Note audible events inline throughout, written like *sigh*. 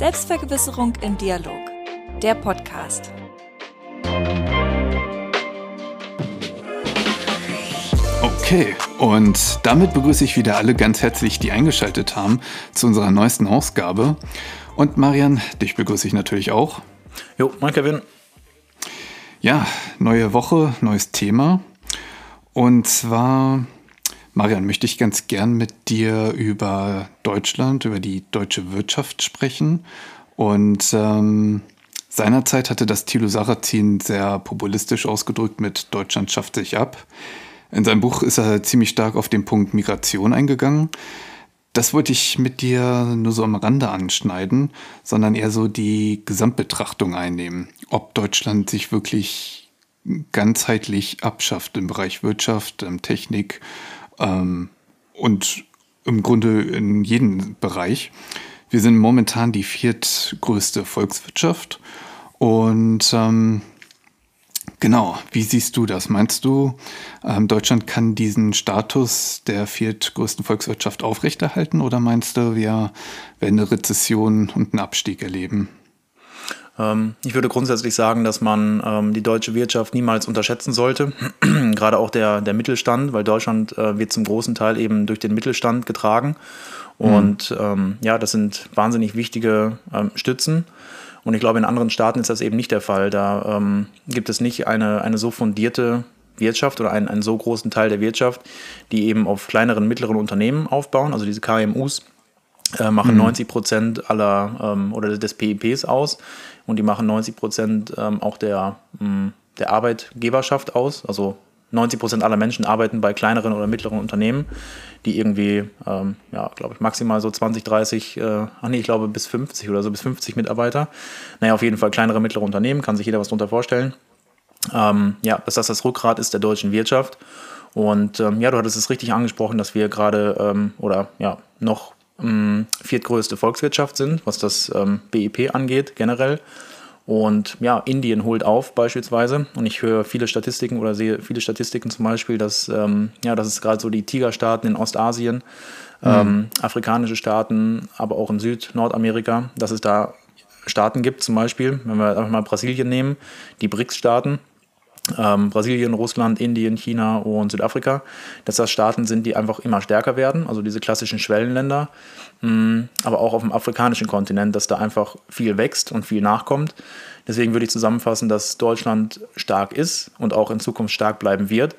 Selbstvergewisserung im Dialog. Der Podcast. Okay, und damit begrüße ich wieder alle ganz herzlich, die eingeschaltet haben zu unserer neuesten Ausgabe. Und Marian, dich begrüße ich natürlich auch. Jo, mein Kevin. Ja, neue Woche, neues Thema. Und zwar, Marian, möchte ich ganz gern mit dir über Deutschland, über die deutsche Wirtschaft sprechen. Und ähm, seinerzeit hatte das Thilo Sarrazin sehr populistisch ausgedrückt mit Deutschland schafft sich ab. In seinem Buch ist er ziemlich stark auf den Punkt Migration eingegangen. Das wollte ich mit dir nur so am Rande anschneiden, sondern eher so die Gesamtbetrachtung einnehmen, ob Deutschland sich wirklich ganzheitlich abschafft im Bereich Wirtschaft, Technik ähm, und im Grunde in jedem Bereich. Wir sind momentan die viertgrößte Volkswirtschaft und ähm, Genau, wie siehst du das? Meinst du, ähm, Deutschland kann diesen Status der viertgrößten Volkswirtschaft aufrechterhalten oder meinst du, wir werden eine Rezession und einen Abstieg erleben? Ähm, ich würde grundsätzlich sagen, dass man ähm, die deutsche Wirtschaft niemals unterschätzen sollte. *clears throat* Gerade auch der, der Mittelstand, weil Deutschland äh, wird zum großen Teil eben durch den Mittelstand getragen. Mhm. Und mhm. ja, das sind wahnsinnig wichtige ähm, Stützen. Und ich glaube, in anderen Staaten ist das eben nicht der Fall. Da ähm, gibt es nicht eine, eine so fundierte Wirtschaft oder einen, einen so großen Teil der Wirtschaft, die eben auf kleineren, mittleren Unternehmen aufbauen. Also diese KMUs äh, machen mhm. 90 Prozent aller ähm, oder des PIPs aus und die machen 90 Prozent ähm, auch der, mh, mm, der Arbeitgeberschaft aus. Also 90 Prozent aller Menschen arbeiten bei kleineren oder mittleren Unternehmen, die irgendwie, ähm, ja, glaube ich, maximal so 20, 30, äh, ach nee, ich glaube bis 50 oder so, bis 50 Mitarbeiter. Naja, auf jeden Fall kleinere, mittlere Unternehmen, kann sich jeder was darunter vorstellen. Ähm, ja, dass das das Rückgrat ist der deutschen Wirtschaft. Und ähm, ja, du hattest es richtig angesprochen, dass wir gerade ähm, oder ja, noch ähm, viertgrößte Volkswirtschaft sind, was das ähm, BIP angeht, generell. Und ja, Indien holt auf beispielsweise. Und ich höre viele Statistiken oder sehe viele Statistiken zum Beispiel, dass, ähm, ja, dass es gerade so die Tigerstaaten in Ostasien, mhm. ähm, afrikanische Staaten, aber auch in Süd-, Nordamerika, dass es da Staaten gibt, zum Beispiel, wenn wir einfach mal Brasilien nehmen, die BRICS-Staaten, ähm, Brasilien, Russland, Indien, China und Südafrika, dass das Staaten sind, die einfach immer stärker werden, also diese klassischen Schwellenländer, mh, mm, aber auch auf dem afrikanischen Kontinent, dass da einfach viel wächst und viel nachkommt. Deswegen würde ich zusammenfassen, dass Deutschland stark ist und auch in Zukunft stark bleiben wird,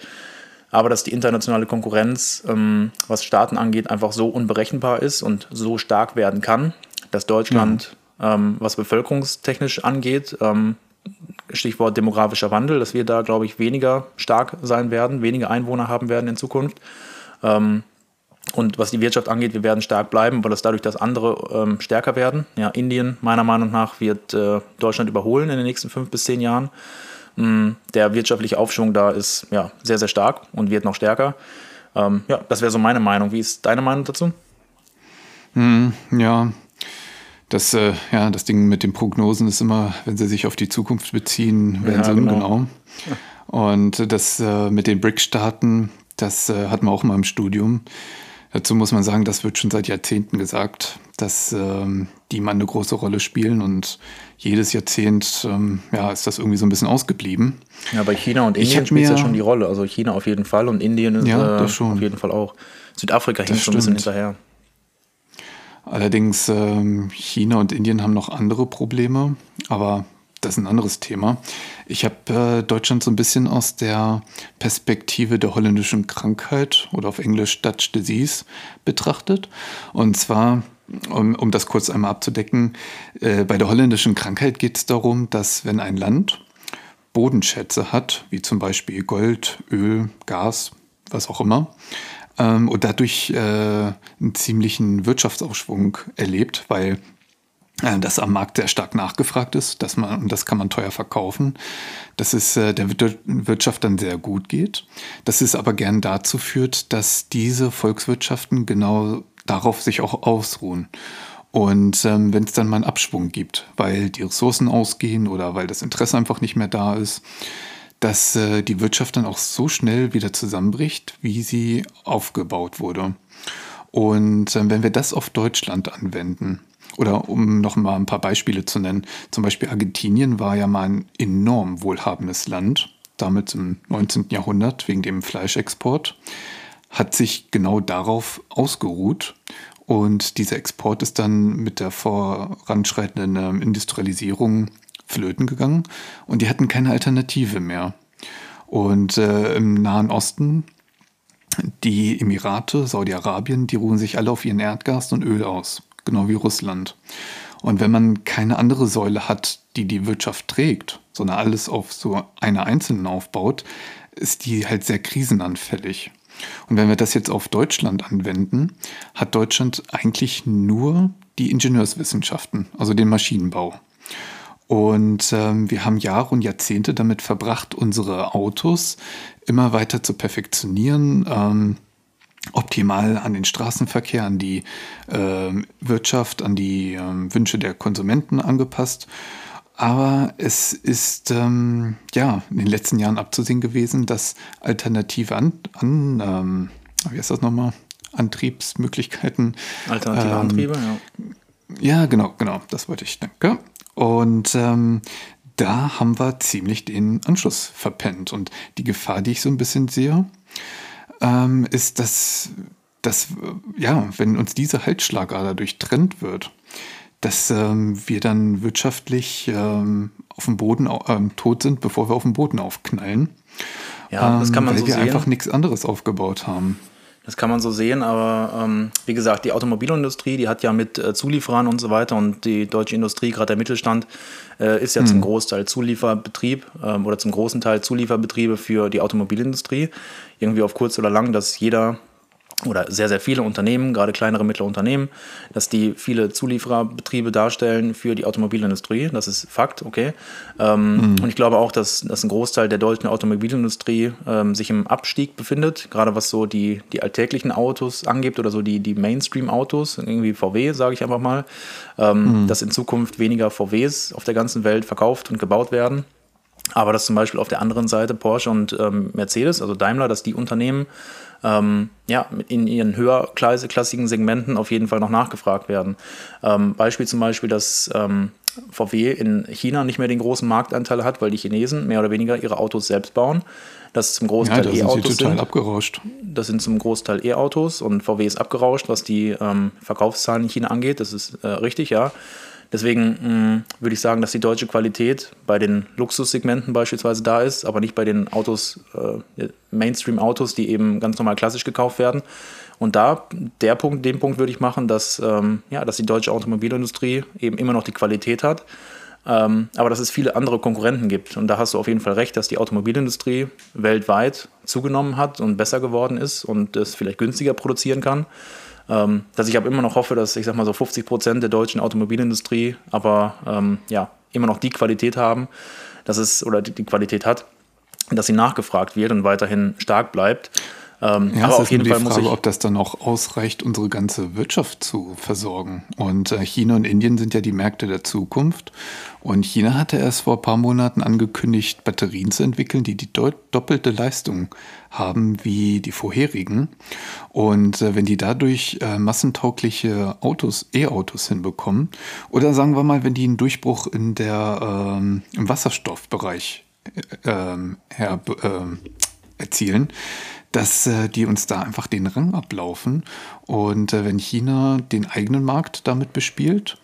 aber dass die internationale Konkurrenz, ähm, was Staaten angeht, einfach so unberechenbar ist und so stark werden kann, dass Deutschland, ja. ähm, was bevölkerungstechnisch angeht, ähm, Stichwort demografischer Wandel, dass wir da, glaube ich, weniger stark sein werden, weniger Einwohner haben werden in Zukunft. Ähm, und was die Wirtschaft angeht, wir werden stark bleiben, weil es dadurch, dass andere ähm, stärker werden. Ja, Indien, meiner Meinung nach, wird äh, Deutschland überholen in den nächsten fünf bis zehn Jahren. Ähm, der wirtschaftliche Aufschwung da ist ja, sehr, sehr stark und wird noch stärker. Ähm, ja, das wäre so meine Meinung. Wie ist deine Meinung dazu? Hm, ja, das, äh, ja, das Ding mit den Prognosen ist immer, wenn sie sich auf die Zukunft beziehen, werden ja, sie genau. ungenau. Und das äh, mit den BRIC-Staaten, das äh, hatten wir auch mal im Studium. Dazu muss man sagen, das wird schon seit Jahrzehnten gesagt, dass ähm, die mal eine große Rolle spielen und jedes Jahrzehnt ähm, ja, ist das irgendwie so ein bisschen ausgeblieben. Ja, bei China und Indien spielt ja schon die Rolle. Also China auf jeden Fall und Indien ist ja, äh, auf jeden Fall auch. Südafrika hinkt schon ein bisschen hinterher. Allerdings ähm, China und Indien haben noch andere Probleme, aber das ist ein anderes Thema. Ich habe äh, Deutschland so ein bisschen aus der Perspektive der holländischen Krankheit oder auf Englisch Dutch Disease betrachtet. Und zwar, um, um das kurz einmal abzudecken, äh, bei der holländischen Krankheit geht es darum, dass wenn ein Land Bodenschätze hat, wie zum Beispiel Gold, Öl, Gas, was auch immer, ähm, und dadurch äh, einen ziemlichen Wirtschaftsaufschwung erlebt, weil äh, das am Markt sehr stark nachgefragt ist, dass man, und das kann man teuer verkaufen, dass es äh, der Wirtschaft dann sehr gut geht, dass es aber gern dazu führt, dass diese Volkswirtschaften genau darauf sich auch ausruhen. Und ähm, wenn es dann mal einen Abschwung gibt, weil die Ressourcen ausgehen oder weil das Interesse einfach nicht mehr da ist, dass äh, die Wirtschaft dann auch so schnell wieder zusammenbricht, wie sie aufgebaut wurde. Und äh, wenn wir das auf Deutschland anwenden, oder um noch mal ein paar Beispiele zu nennen, zum Beispiel Argentinien war ja mal ein enorm wohlhabendes Land, damit im 19. Jahrhundert wegen dem Fleischexport, hat sich genau darauf ausgeruht. Und dieser Export ist dann mit der voranschreitenden ähm, Industrialisierung flöten gegangen und die hatten keine Alternative mehr. Und äh, im Nahen Osten, die Emirate, Saudi-Arabien, die ruhen sich alle auf ihren Erdgas und Öl aus, genau wie Russland. Und wenn man keine andere Säule hat, die die Wirtschaft trägt, sondern alles auf so einer einzelnen aufbaut, ist die halt sehr krisenanfällig. Und wenn wir das jetzt auf Deutschland anwenden, hat Deutschland eigentlich nur die Ingenieurswissenschaften, also den Maschinenbau. Und ähm, wir haben Jahre und Jahrzehnte damit verbracht, unsere Autos immer weiter zu perfektionieren, ähm, optimal an den Straßenverkehr, an die äh, Wirtschaft, an die äh, Wünsche der Konsumenten angepasst. Aber es ist ähm, ja in den letzten Jahren abzusehen gewesen, dass alternative an, an ähm, wie heißt das nochmal? Antriebsmöglichkeiten. Alternative ähm, Antriebe, ja. Ja, genau, genau, das wollte ich, danke. Und ähm, da haben wir ziemlich den Anschluss verpennt. Und die Gefahr, die ich so ein bisschen sehe, ähm, ist, dass, dass, ja, wenn uns diese Halsschlagader durchtrennt wird, dass ähm, wir dann wirtschaftlich ähm, auf dem Boden ähm, tot sind, bevor wir auf dem Boden aufknallen. Ja, das kann man weil so wir sehen. einfach nichts anderes aufgebaut haben. Das kann man so sehen, aber ähm, wie gesagt, die Automobilindustrie, die hat ja mit äh, Zulieferern und so weiter und die deutsche Industrie, gerade der Mittelstand, äh, ist ja zum Großteil Zulieferbetrieb ähm, oder zum großen Teil Zulieferbetriebe für die Automobilindustrie. Irgendwie auf kurz oder lang, dass jeder oder sehr, sehr viele Unternehmen, gerade kleinere, mittlere Unternehmen, dass die viele Zuliefererbetriebe darstellen für die Automobilindustrie. Das ist Fakt, okay. Ähm, Und ich glaube auch, dass, dass ein Großteil der deutschen Automobilindustrie ähm, sich im Abstieg befindet, gerade was so die, die alltäglichen Autos angeht oder so die, die Mainstream-Autos, irgendwie VW, sage ich einfach mal, ähm, dass in Zukunft weniger VWs auf der ganzen Welt verkauft und gebaut werden. Aber dass zum Beispiel auf der anderen Seite Porsche und ähm, Mercedes, also Daimler, dass die Unternehmen ähm, ja, in ihren höherklassigen Segmenten auf jeden Fall noch nachgefragt werden. Ähm, Beispiel zum Beispiel, dass ähm, VW in China nicht mehr den großen Marktanteil hat, weil die Chinesen mehr oder weniger ihre Autos selbst bauen. Das zum Ja, Großteil sie E-Autos total sind. abgerauscht. Das sind zum Großteil E-Autos und VW ist abgerauscht, was die ähm, Verkaufszahlen in China angeht. Das ist äh, richtig, ja. Deswegen mh, würde ich sagen, dass die deutsche Qualität bei den Luxussegmenten beispielsweise da ist, aber nicht bei den Autos, äh, Mainstream-Autos, die eben ganz normal klassisch gekauft werden. Und da, der Punkt, den Punkt würde ich machen, dass, ähm, ja, dass die deutsche Automobilindustrie eben immer noch die Qualität hat, ähm, aber dass es viele andere Konkurrenten gibt. Und da hast du auf jeden Fall recht, dass die Automobilindustrie weltweit zugenommen hat und besser geworden ist und es vielleicht günstiger produzieren kann. Ähm, dass ich aber immer noch hoffe, dass ich sag mal so 50 Prozent der deutschen Automobilindustrie aber ähm, ja, immer noch die Qualität haben, dass es oder die, die Qualität hat, dass sie nachgefragt wird und weiterhin stark bleibt. Ähm, Ja, aber es auf ist jeden nur Fall die muss Frage, ich. ob das dann auch ausreicht, unsere ganze Wirtschaft zu versorgen. Und äh, China und Indien sind ja die Märkte der Zukunft. Und China hatte erst vor ein paar Monaten angekündigt, Batterien zu entwickeln, die die doppelte Leistung haben wie die vorherigen. Und äh, wenn die dadurch äh, massentaugliche Autos, E-Autos hinbekommen, oder sagen wir mal, wenn die einen Durchbruch in der, ähm, im Wasserstoffbereich äh, ähm, her, ähm, erzielen, dass äh, die uns da einfach den Rang ablaufen. Und äh, wenn China den eigenen Markt damit bespielt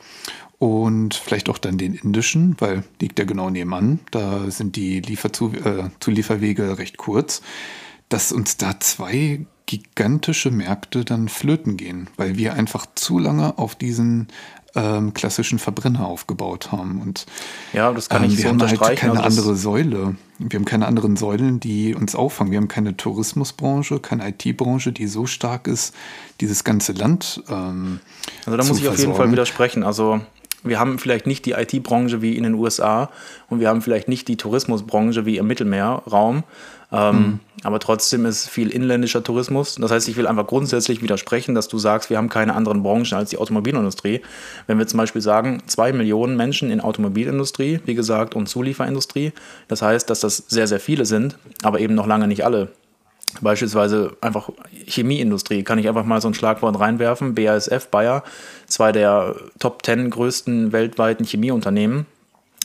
und vielleicht auch dann den indischen, weil liegt ja genau nebenan, da sind die Lieferzu äh, Zulieferwege recht kurz, dass uns da zwei gigantische Märkte dann flöten gehen, weil wir einfach zu lange auf diesen ähm, klassischen Verbrenner aufgebaut haben. Und Ja, das kann ähm, ich wir so haben halt keine also andere Säule. Wir haben keine anderen Säulen, die uns auffangen. Wir haben keine Tourismusbranche, keine IT-Branche, die so stark ist, dieses ganze Land. Ähm, Also da muss ich auf jeden Fall versorgen. widersprechen. Also wir haben vielleicht nicht die IT-Branche wie in den USA und wir haben vielleicht nicht die Tourismusbranche wie im Mittelmeerraum. Ähm, Aber trotzdem ist viel inländischer Tourismus. Das heißt, ich will einfach grundsätzlich widersprechen, dass du sagst, wir haben keine anderen Branchen als die Automobilindustrie. Wenn wir zum Beispiel sagen, zwei Millionen Menschen in Automobilindustrie, wie gesagt, und Zulieferindustrie, das heißt, dass das sehr, sehr viele sind, aber eben noch lange nicht alle Beispielsweise einfach Chemieindustrie, kann ich einfach mal so ein Schlagwort reinwerfen. BASF, Bayer, zwei der Top 10 größten weltweiten Chemieunternehmen.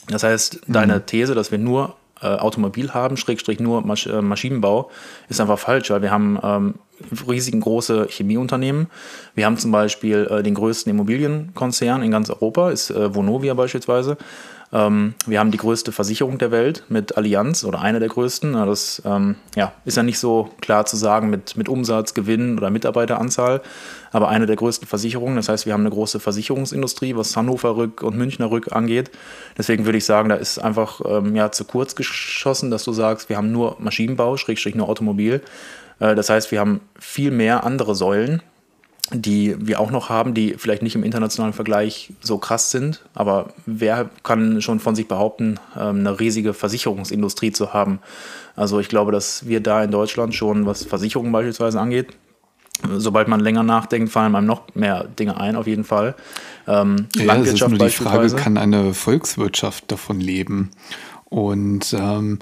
Das heißt, mhm. deine These, dass wir nur äh, Automobil haben, Schrägstrich nur Masch äh, Maschinenbau, ist einfach falsch, weil wir haben ähm, riesigen große Chemieunternehmen. Wir haben zum Beispiel äh, den größten Immobilienkonzern in ganz Europa, ist äh, Vonovia beispielsweise. Ähm, wir haben die größte Versicherung der Welt mit Allianz oder eine der größten. Das ähm, ja, ist ja nicht so klar zu sagen mit, mit Umsatz, Gewinn oder Mitarbeiteranzahl, aber eine der größten Versicherungen. Das heißt, wir haben eine große Versicherungsindustrie, was Hannover Rück und Münchner Rück angeht. Deswegen würde ich sagen, da ist einfach ähm, ja, zu kurz geschossen, dass du sagst, wir haben nur Maschinenbau, Schrägstrich nur Automobil. Äh, das heißt, wir haben viel mehr andere Säulen, die wir auch noch haben, die vielleicht nicht im internationalen Vergleich so krass sind. Aber wer kann schon von sich behaupten, ähm, eine riesige Versicherungsindustrie zu haben? Also ich glaube, dass wir da in Deutschland schon, was Versicherungen beispielsweise angeht, sobald man länger nachdenkt, fallen einem noch mehr Dinge ein, auf jeden Fall. Ähm, ja, Landwirtschaft das ist nur die Frage, kann eine Volkswirtschaft davon leben? Und ähm,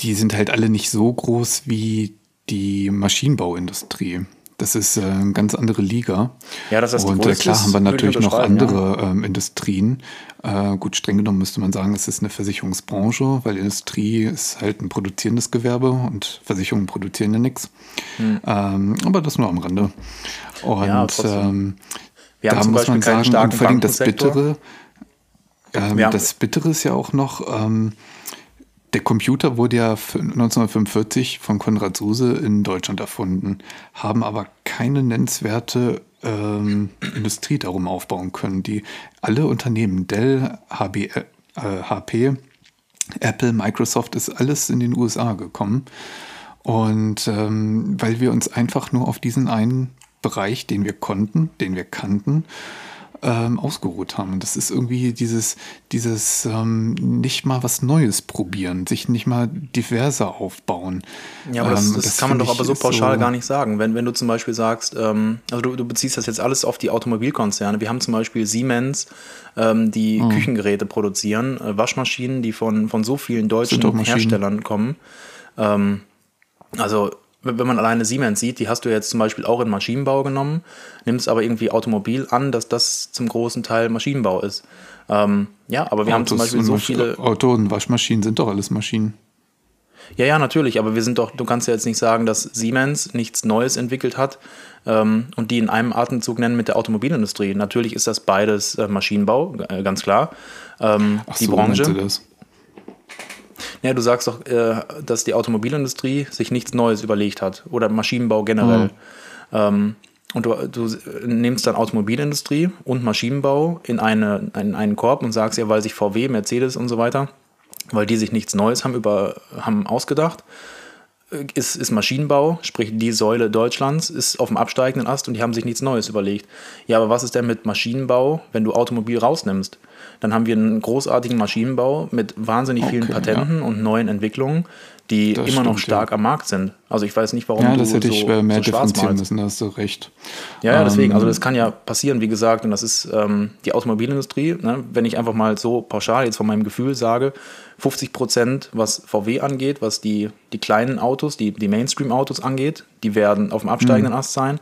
die sind halt alle nicht so groß wie die Maschinenbauindustrie. Das ist äh, eine ganz andere Liga. Ja, das heißt, Und äh, klar haben wir natürlich noch andere ja. ähm, Industrien. Äh, gut, streng genommen müsste man sagen, es ist eine Versicherungsbranche, weil Industrie ist halt ein produzierendes Gewerbe und Versicherungen produzieren ja nichts. Hm. Ähm, aber das nur am Rande. Und ja, ähm, da muss man sagen, und vor allem das Bittere, ähm, das Bittere ist ja auch noch, ähm, der Computer wurde ja 1945 von Konrad Suse in Deutschland erfunden, haben aber keine nennenswerte ähm, *clears throat* Industrie darum aufbauen können. Die alle Unternehmen, Dell, HB, äh, HP, Apple, Microsoft, ist alles in den USA gekommen. Und ähm, weil wir uns einfach nur auf diesen einen Bereich, den wir konnten, den wir kannten, ähm, ausgeruht haben. Das ist irgendwie dieses, dieses ähm, nicht mal was Neues probieren, sich nicht mal diverser aufbauen. Ja, aber das, ähm, das, das kann man doch aber so pauschal so gar nicht sagen. Wenn, wenn du zum Beispiel sagst, ähm, also du, du beziehst das jetzt alles auf die Automobilkonzerne. Wir haben zum Beispiel Siemens, ähm, die mhm. Küchengeräte produzieren, äh, Waschmaschinen, die von, von so vielen deutschen Herstellern kommen. Ähm, also wenn man alleine Siemens sieht, die hast du jetzt zum Beispiel auch in Maschinenbau genommen, nimmst aber irgendwie Automobil an, dass das zum großen Teil Maschinenbau ist. Ähm, ja, aber wir Autos haben zum Beispiel so viele. Auto und Waschmaschinen sind doch alles Maschinen. Ja, ja, natürlich, aber wir sind doch, du kannst ja jetzt nicht sagen, dass Siemens nichts Neues entwickelt hat ähm, und die in einem Atemzug nennen mit der Automobilindustrie. Natürlich ist das beides äh, Maschinenbau, äh, ganz klar. Ähm, Ach die so, Branche. Das? Ja, du sagst doch, äh, dass die Automobilindustrie sich nichts Neues überlegt hat oder Maschinenbau generell. Mhm. Ähm, und du, du, nimmst dann Automobilindustrie und Maschinenbau in, eine, in einen Korb und sagst ja, weil sich VW, Mercedes und so weiter, weil die sich nichts Neues haben, über, haben ausgedacht, äh, ist, ist Maschinenbau, sprich die Säule Deutschlands, ist auf dem absteigenden Ast und die haben sich nichts Neues überlegt. Ja, aber was ist denn mit Maschinenbau, wenn du Automobil rausnimmst? Dann haben wir einen großartigen Maschinenbau mit wahnsinnig vielen okay, Patenten ja. und neuen Entwicklungen, die das immer stimmt, noch stark ja. am Markt sind. Also ich weiß nicht, warum ja, das du hätte ich so, äh, mehr so differenzieren müssen, da hast du recht. Ja, ja, deswegen, also ähm, das kann ja passieren, wie gesagt, und das ist ähm, die Automobilindustrie. Ne? Wenn ich einfach mal so pauschal jetzt von meinem Gefühl sage, 50 Prozent, was VW angeht, was die, die kleinen Autos, die, die Mainstream-Autos angeht, die werden auf dem absteigenden mhm. Ast sein.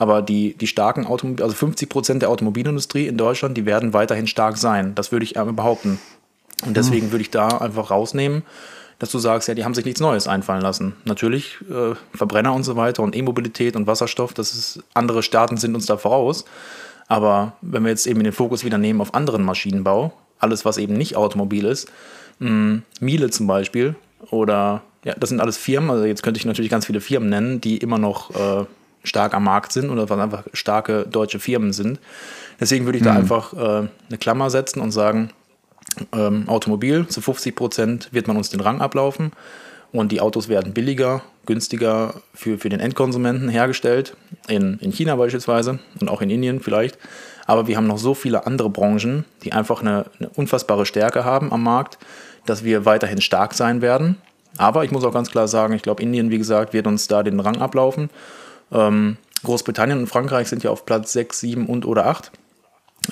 Aber die, die starken Automobil, also 50 Prozent der Automobilindustrie in Deutschland, die werden weiterhin stark sein. Das würde ich behaupten. Und deswegen mhm. würde ich da einfach rausnehmen, dass du sagst, ja, die haben sich nichts Neues einfallen lassen. Natürlich äh, Verbrenner und so weiter und E-Mobilität und Wasserstoff, das ist, andere Staaten sind uns da voraus. Aber wenn wir jetzt eben den Fokus wieder nehmen auf anderen Maschinenbau, alles, was eben nicht Automobil ist, mh, Miele zum Beispiel oder ja, das sind alles Firmen, also jetzt könnte ich natürlich ganz viele Firmen nennen, die immer noch äh, stark am Markt sind oder was einfach starke deutsche Firmen sind. Deswegen würde ich da mhm. einfach äh, eine Klammer setzen und sagen, ähm, Automobil zu 50 Prozent wird man uns den Rang ablaufen und die Autos werden billiger, günstiger für, für den Endkonsumenten hergestellt, in, in China beispielsweise und auch in Indien vielleicht. Aber wir haben noch so viele andere Branchen, die einfach eine, eine unfassbare Stärke haben am Markt, dass wir weiterhin stark sein werden. Aber ich muss auch ganz klar sagen, ich glaube, Indien, wie gesagt, wird uns da den Rang ablaufen. Ähm, Großbritannien und Frankreich sind ja auf Platz 6, 7 und oder 8,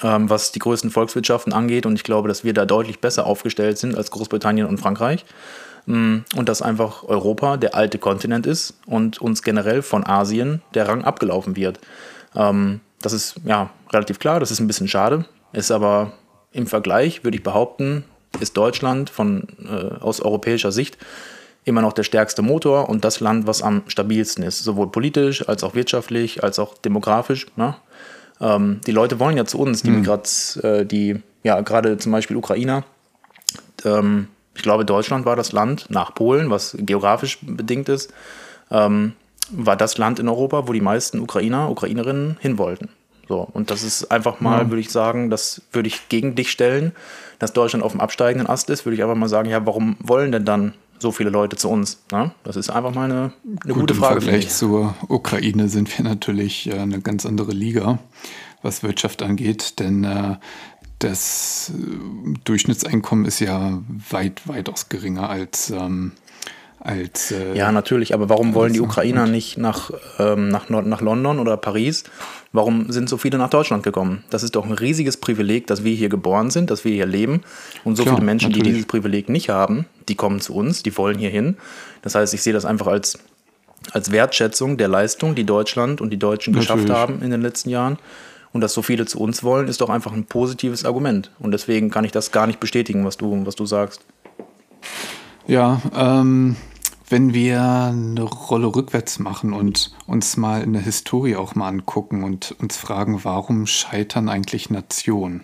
ähm, was die größten Volkswirtschaften angeht. Und ich glaube, dass wir da deutlich besser aufgestellt sind als Großbritannien und Frankreich. Mm, und dass einfach Europa der alte Kontinent ist und uns generell von Asien der Rang abgelaufen wird. Ähm, das ist ja relativ klar, das ist ein bisschen schade, ist aber im Vergleich, würde ich behaupten, ist Deutschland von, äh, aus europäischer Sicht immer noch der stärkste Motor und das Land, was am stabilsten ist, sowohl politisch als auch wirtschaftlich, als auch demografisch. Ne? Ähm, die Leute wollen ja zu uns, die, grad, äh, die ja gerade zum Beispiel Ukrainer. Ähm, ich glaube, Deutschland war das Land nach Polen, was geografisch bedingt ist, ähm, war das Land in Europa, wo die meisten Ukrainer, Ukrainerinnen hin wollten. So, und das ist einfach mal, ja. würde ich sagen, das würde ich gegen dich stellen, dass Deutschland auf dem absteigenden Ast ist, würde ich einfach mal sagen, ja, warum wollen denn dann so viele Leute zu uns? Ne? Das ist einfach mal eine, eine Gut, gute Frage. Im Vergleich zur Ukraine sind wir natürlich äh, eine ganz andere Liga, was Wirtschaft angeht, denn äh, das äh, Durchschnittseinkommen ist ja weit, weitaus geringer als ähm, als. Äh, ja, natürlich, aber warum wollen die Ukrainer nicht nach, ähm, nach, nach London oder Paris? Warum sind so viele nach Deutschland gekommen? Das ist doch ein riesiges Privileg, dass wir hier geboren sind, dass wir hier leben. Und so Klar, viele Menschen, natürlich. die dieses Privileg nicht haben, die kommen zu uns, die wollen hier hin. Das heißt, ich sehe das einfach als, als Wertschätzung der Leistung, die Deutschland und die Deutschen natürlich. geschafft haben in den letzten Jahren. Und dass so viele zu uns wollen, ist doch einfach ein positives Argument. Und deswegen kann ich das gar nicht bestätigen, was du, was du sagst. Ja, ähm, wenn wir eine Rolle rückwärts machen und uns mal in der Historie auch mal angucken und uns fragen, warum scheitern eigentlich Nationen?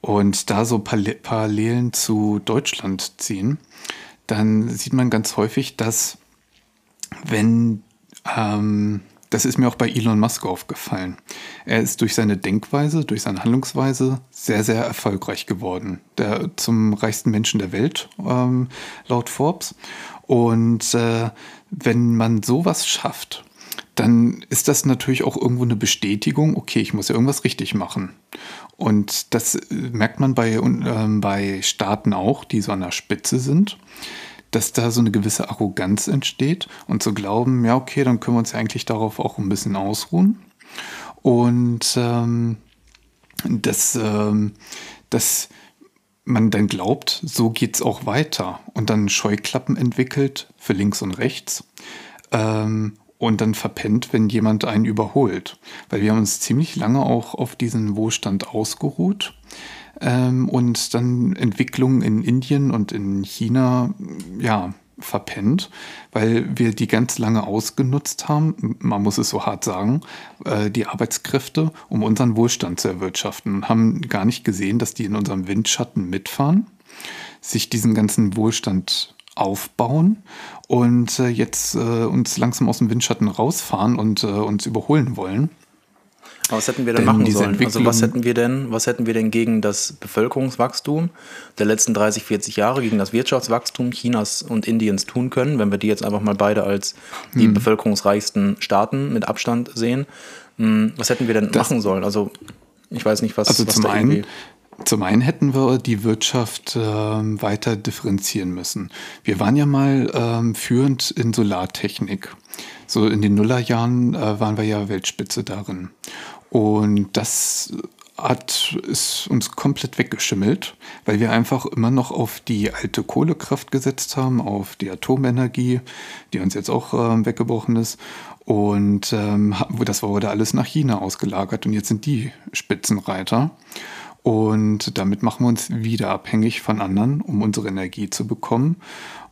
Und da so Parallelen zu Deutschland ziehen, dann sieht man ganz häufig, dass wenn ähm, das ist mir auch bei Elon Musk aufgefallen. Er ist durch seine Denkweise, durch seine Handlungsweise sehr, sehr erfolgreich geworden. Der, zum reichsten Menschen der Welt, ähm, laut Forbes. Und äh, wenn man sowas schafft, dann ist das natürlich auch irgendwo eine Bestätigung, okay, ich muss ja irgendwas richtig machen. Und das äh, merkt man bei, äh, bei Staaten auch, die so an der Spitze sind dass da so eine gewisse Arroganz entsteht und zu glauben, ja, okay, dann können wir uns ja eigentlich darauf auch ein bisschen ausruhen. Und ähm, dass, ähm, dass man dann glaubt, so geht es auch weiter und dann Scheuklappen entwickelt für links und rechts. Ähm, und dann verpennt, wenn jemand einen überholt. Weil wir haben uns ziemlich lange auch auf diesen Wohlstand ausgeruht ähm, und dann Entwicklungen in Indien und in China, ja, verpennt, weil wir die ganz lange ausgenutzt haben, man muss es so hart sagen, äh, die Arbeitskräfte, um unseren Wohlstand zu erwirtschaften und haben gar nicht gesehen, dass die in unserem Windschatten mitfahren, sich diesen ganzen Wohlstand aufbauen und äh, jetzt äh, uns langsam aus dem Windschatten rausfahren und uns überholen wollen. Was hätten wir denn, denn machen sollen? Also was hätten wir denn, was hätten wir denn gegen das Bevölkerungswachstum der letzten 30, 40 Jahre, gegen das Wirtschaftswachstum Chinas und Indiens tun können, wenn wir die jetzt einfach mal beide als die hm. bevölkerungsreichsten Staaten mit Abstand sehen? Hm, was hätten wir denn das, machen sollen? Also ich weiß nicht, was. Also was zum einen. Zum einen hätten wir die Wirtschaft äh, weiter differenzieren müssen. Wir waren ja mal ähm, führend in Solartechnik. So in den Nullerjahren äh, waren wir ja Weltspitze darin. Und das hat ist uns komplett weggeschimmelt, weil wir einfach immer noch auf die alte Kohlekraft gesetzt haben, auf die Atomenergie, die uns jetzt auch äh, weggebrochen ist. Und ähm, das wurde alles nach China ausgelagert und jetzt sind die Spitzenreiter. Und damit machen wir uns wieder abhängig von anderen, um unsere Energie zu bekommen.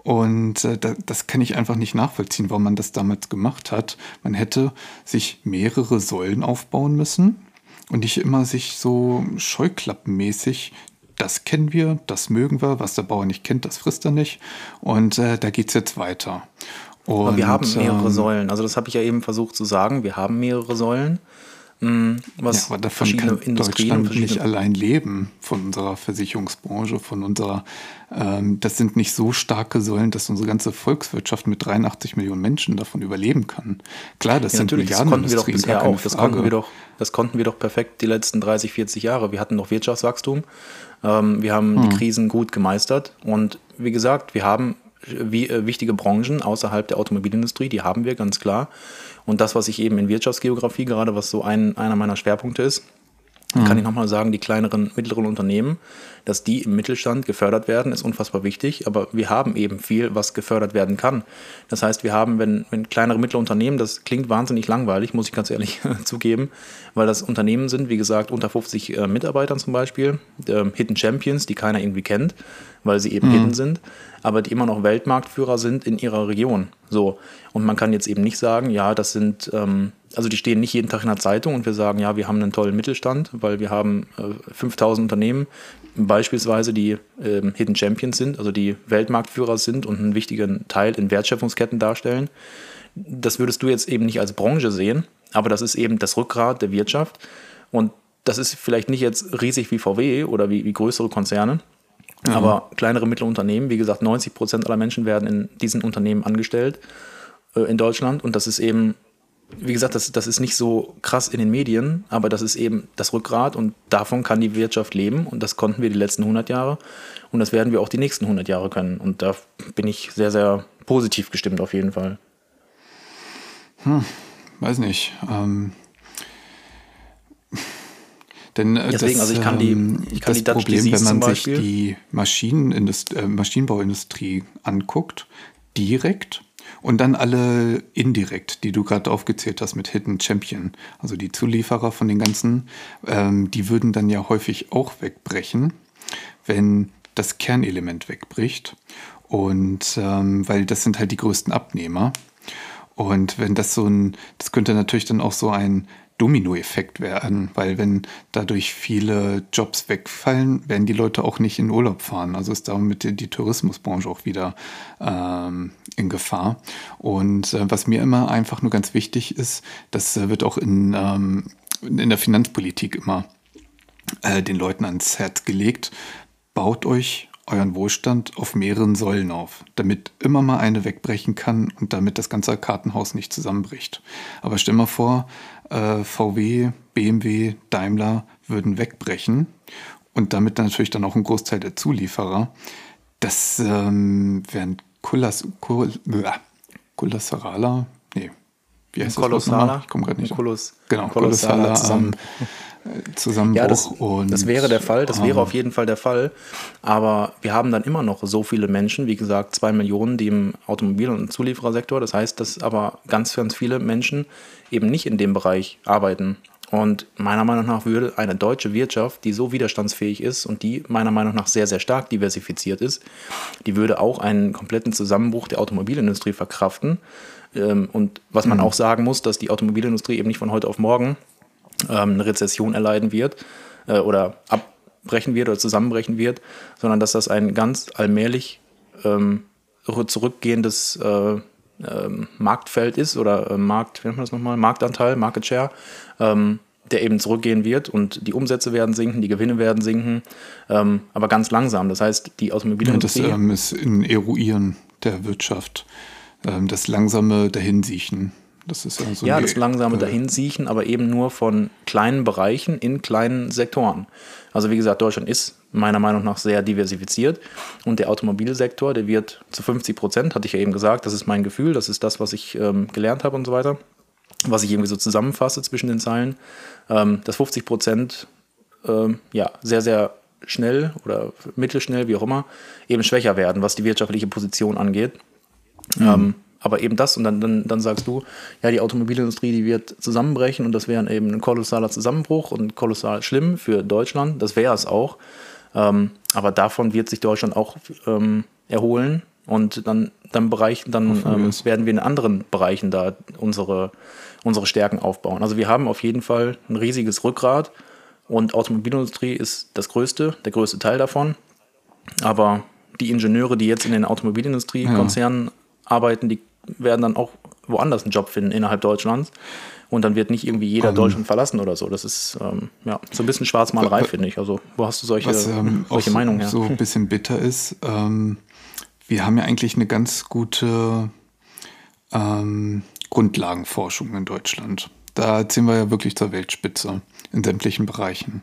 Und äh, das kann ich einfach nicht nachvollziehen, warum man das damals gemacht hat. Man hätte sich mehrere Säulen aufbauen müssen und nicht immer sich so scheuklappenmäßig das kennen wir, das mögen wir, was der Bauer nicht kennt, das frisst er nicht. Und äh, da geht es jetzt weiter. Und, Aber wir haben mehrere ähm, Säulen. Also das habe ich ja eben versucht zu sagen. Wir haben mehrere Säulen. Mm, was ja, aber davon kann Deutschland nicht allein leben, von unserer Versicherungsbranche, von unserer, ähm, das sind nicht so starke Säulen, dass unsere ganze Volkswirtschaft mit 83 Millionen Menschen davon überleben kann. Klar, das ja, sind natürlich, Milliarden das konnten wir doch bisher auch, das konnten, wir doch, das konnten wir doch perfekt die letzten 30, 40 Jahre. Wir hatten noch Wirtschaftswachstum, ähm, wir haben hm. die Krisen gut gemeistert und wie gesagt, wir haben wie, äh, wichtige Branchen außerhalb der Automobilindustrie, die haben wir ganz klar. Und das, was ich eben in Wirtschaftsgeografie gerade, was so ein, einer meiner Schwerpunkte ist, Mhm. Kann ich nochmal sagen, die kleineren, mittleren Unternehmen, dass die im Mittelstand gefördert werden, ist unfassbar wichtig. Aber wir haben eben viel, was gefördert werden kann. Das heißt, wir haben, wenn, wenn kleinere, mittlere Unternehmen, das klingt wahnsinnig langweilig, muss ich ganz ehrlich *laughs* zugeben, weil das Unternehmen sind, wie gesagt, unter 50 äh, Mitarbeitern zum Beispiel, äh, Hidden Champions, die keiner irgendwie kennt, weil sie eben mhm. hidden sind, aber die immer noch Weltmarktführer sind in ihrer Region. So. Und man kann jetzt eben nicht sagen, ja, das sind, ähm, also die stehen nicht jeden Tag in der Zeitung und wir sagen, ja, wir haben einen tollen Mittelstand, weil wir haben äh, 5000 Unternehmen, beispielsweise, die äh, Hidden Champions sind, also die Weltmarktführer sind und einen wichtigen Teil in Wertschöpfungsketten darstellen. Das würdest du jetzt eben nicht als Branche sehen, aber das ist eben das Rückgrat der Wirtschaft. Und das ist vielleicht nicht jetzt riesig wie VW oder wie, wie größere Konzerne, mhm. aber kleinere, mittlere Unternehmen, wie gesagt, 90 Prozent aller Menschen werden in diesen Unternehmen angestellt äh, in Deutschland und das ist eben wie gesagt, das, das ist nicht so krass in den Medien, aber das ist eben das Rückgrat und davon kann die Wirtschaft leben und das konnten wir die letzten 100 Jahre und das werden wir auch die nächsten 100 Jahre können und da bin ich sehr, sehr positiv gestimmt auf jeden Fall. Hm, weiß nicht. Ähm, denn äh, Deswegen, das, also ich kann die, ähm, ich kann das die Problem, wenn man sich die Maschinenindust äh, Maschinenbauindustrie anguckt, direkt und dann alle indirekt, die du gerade aufgezählt hast mit Hidden Champion, also die Zulieferer von den ganzen, ähm, die würden dann ja häufig auch wegbrechen, wenn das Kernelement wegbricht. Und ähm, weil das sind halt die größten Abnehmer. Und wenn das so ein, das könnte natürlich dann auch so ein Dominoeffekt werden, weil wenn dadurch viele Jobs wegfallen, werden die Leute auch nicht in Urlaub fahren. Also ist damit die, Tourismusbranche auch wieder ähm, in Gefahr. Und äh, was mir immer einfach nur ganz wichtig ist, das äh, wird auch in, ähm, in der Finanzpolitik immer äh, den Leuten ans Herz gelegt. Baut euch euren Wohlstand auf mehreren Säulen auf, damit immer mal eine wegbrechen kann und damit das ganze Kartenhaus nicht zusammenbricht. Aber stell mal vor, äh, VW, BMW, Daimler würden wegbrechen und damit dann natürlich dann auch ein Großteil der Zulieferer. Das ähm, wären Kullas, Kul, Kollasseraler, nee, wie heißt Kolossaler? das? Ich komme gerade nicht. Koloss, genau, Kolossaler zusammen. Ähm, Zusammenbruch. Ja, das, und, das wäre der Fall, das wäre ähm, auf jeden Fall der Fall. Aber wir haben dann immer noch so viele Menschen, wie gesagt, zwei Millionen, die im Automobil- und Zulieferersektor. Das heißt, dass aber ganz, ganz viele Menschen eben nicht in dem Bereich arbeiten. Und meiner Meinung nach würde eine deutsche Wirtschaft, die so widerstandsfähig ist und die meiner Meinung nach sehr, sehr stark diversifiziert ist, die würde auch einen kompletten Zusammenbruch der Automobilindustrie verkraften. Ähm, und was man mhm. auch sagen muss, dass die Automobilindustrie eben nicht von heute auf morgen ähm, eine Rezession erleiden wird äh, oder abbrechen wird oder zusammenbrechen wird, sondern dass das ein ganz allmählich ähm, zurückgehendes äh, ähm, Marktfeld ist oder äh, Markt, wie nennt man das nochmal, Marktanteil, Market Share, ähm, der eben zurückgehen wird und die Umsätze werden sinken, die Gewinne werden sinken, ähm, aber ganz langsam. Das heißt, die Automobilindustrie. Ja, das ähm, ist ein Eruieren der Wirtschaft, ähm, das langsame Dahinsiechen. Das ist ja, so ja das langsame äh, Dahinsiechen, aber eben nur von kleinen Bereichen in kleinen Sektoren. Also wie gesagt, Deutschland ist meiner Meinung nach sehr diversifiziert und der Automobilsektor, der wird zu 50 Prozent, hatte ich ja eben gesagt, das ist mein Gefühl, das ist das, was ich ähm, gelernt habe und so weiter, was ich irgendwie so zusammenfasse zwischen den Zeilen, ähm, dass 50 Prozent ähm, ja, sehr, sehr schnell oder mittelschnell, wie auch immer, eben schwächer werden, was die wirtschaftliche Position angeht. Mhm. Aber eben das und dann, dann, dann sagst du, ja, die Automobilindustrie, die wird zusammenbrechen und das wäre eben ein kolossaler Zusammenbruch und kolossal schlimm für Deutschland. Das wäre es auch. Ähm, aber davon wird sich Deutschland auch ähm, erholen und dann, dann, Bereich, dann ähm, werden wir in anderen Bereichen da unsere, unsere Stärken aufbauen. Also wir haben auf jeden Fall ein riesiges Rückgrat und Automobilindustrie ist das größte, der größte Teil davon. Aber die Ingenieure, die jetzt in den Automobilindustriekonzernen ja. arbeiten, die werden dann auch woanders einen Job finden innerhalb Deutschlands. Und dann wird nicht irgendwie jeder um, ähm. Deutschland verlassen oder so. Das ist ähm, ja, so ein bisschen Schwarzmalerei, finde ich. Also, wo hast du solche, was, ähm, *laughs* solche Meinungen her? so ein bisschen bitter ist, ähm, wir haben ja eigentlich eine ganz gute ähm, Grundlagenforschung in Deutschland. Da ziehen wir ja wirklich zur Weltspitze in sämtlichen Bereichen.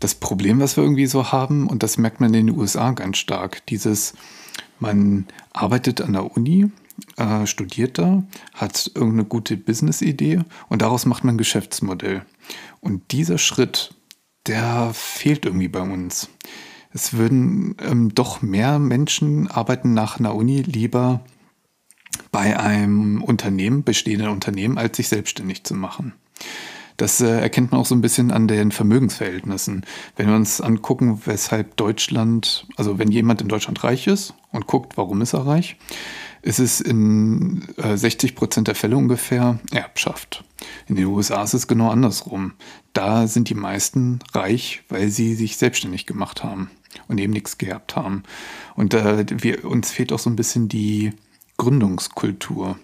Das Problem, was wir irgendwie so haben, und das merkt man in den USA ganz stark, dieses, man arbeitet an der Uni, äh, studiert da, hat irgendeine gute Business-Idee und daraus macht man ein Geschäftsmodell. Und dieser Schritt der fehlt irgendwie bei uns. Es würden ähm, doch mehr Menschen arbeiten nach einer Uni lieber bei einem Unternehmen, bestehenden Unternehmen, als sich selbstständig zu machen. Das äh, erkennt man auch so ein bisschen an den Vermögensverhältnissen. Wenn wir uns angucken, weshalb Deutschland, also wenn jemand in Deutschland reich ist und guckt, warum ist er reich, ist es in äh, 60 Prozent der Fälle ungefähr Erbschaft. In den USA ist es genau andersrum. Da sind die meisten reich, weil sie sich selbstständig gemacht haben und eben nichts geerbt haben. Und äh, wir, uns fehlt auch so ein bisschen die Gründungskultur.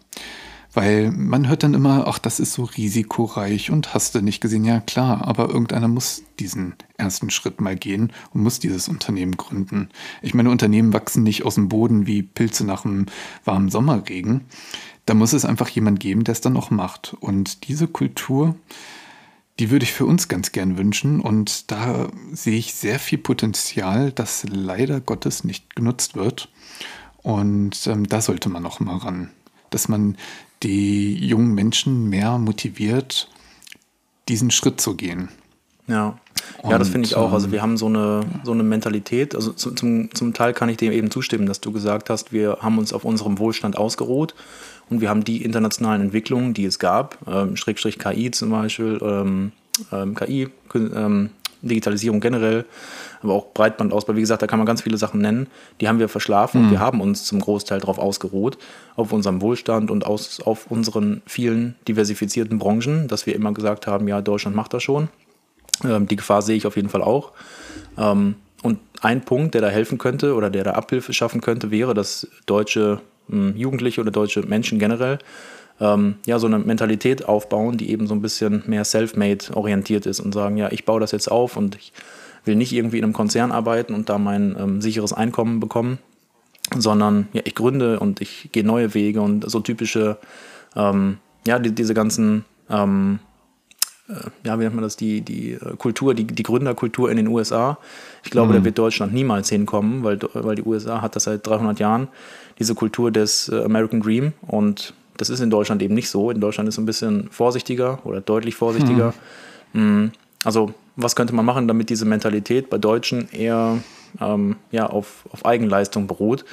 Weil man hört dann immer, ach, das ist so risikoreich und hast du nicht gesehen. Ja, klar, aber irgendeiner muss diesen ersten Schritt mal gehen und muss dieses Unternehmen gründen. Ich meine, Unternehmen wachsen nicht aus dem Boden wie Pilze nach einem warmen Sommerregen. Da muss es einfach jemand geben, der es dann auch macht. Und diese Kultur, die würde ich für uns ganz gern wünschen. Und da sehe ich sehr viel Potenzial, das leider Gottes nicht genutzt wird. Und ähm, da sollte man noch mal ran, dass man die jungen Menschen mehr motiviert, diesen Schritt zu gehen. Ja, ja, das finde ich auch. Also wir haben so eine, so eine Mentalität. Also zum, zum Teil kann ich dem eben zustimmen, dass du gesagt hast, wir haben uns auf unserem Wohlstand ausgeruht und wir haben die internationalen Entwicklungen, die es gab, ähm, Schrägstrich KI zum Beispiel, ähm, ähm, KI, ähm, Digitalisierung generell, aber auch Breitbandausbau. Wie gesagt, da kann man ganz viele Sachen nennen. Die haben wir verschlafen mhm. und wir haben uns zum Großteil darauf ausgeruht, auf unserem Wohlstand und aus, auf unseren vielen diversifizierten Branchen, dass wir immer gesagt haben, ja, Deutschland macht das schon. Ähm, die Gefahr sehe ich auf jeden Fall auch. Ähm, und ein Punkt, der da helfen könnte oder der da Abhilfe schaffen könnte, wäre, dass deutsche ähm, Jugendliche oder deutsche Menschen generell ähm, ja, so eine Mentalität aufbauen, die eben so ein bisschen mehr self-made orientiert ist und sagen, ja, ich baue das jetzt auf und ich will nicht irgendwie in einem Konzern arbeiten und da mein ähm, sicheres Einkommen bekommen, sondern ja, ich gründe und ich gehe neue Wege und so typische, ähm, ja, die, diese ganzen, ähm, äh, ja, wie nennt man das, die, die äh, Kultur, die, die Gründerkultur in den USA. Ich glaube, mhm. da wird Deutschland niemals hinkommen, weil, weil die USA hat das seit 300 Jahren, diese Kultur des äh, American Dream und das ist in Deutschland eben nicht so. In Deutschland ist es ein bisschen vorsichtiger oder deutlich vorsichtiger. Hm. Also, was könnte man machen, damit diese Mentalität bei Deutschen eher ähm, ja, auf, auf Eigenleistung beruht?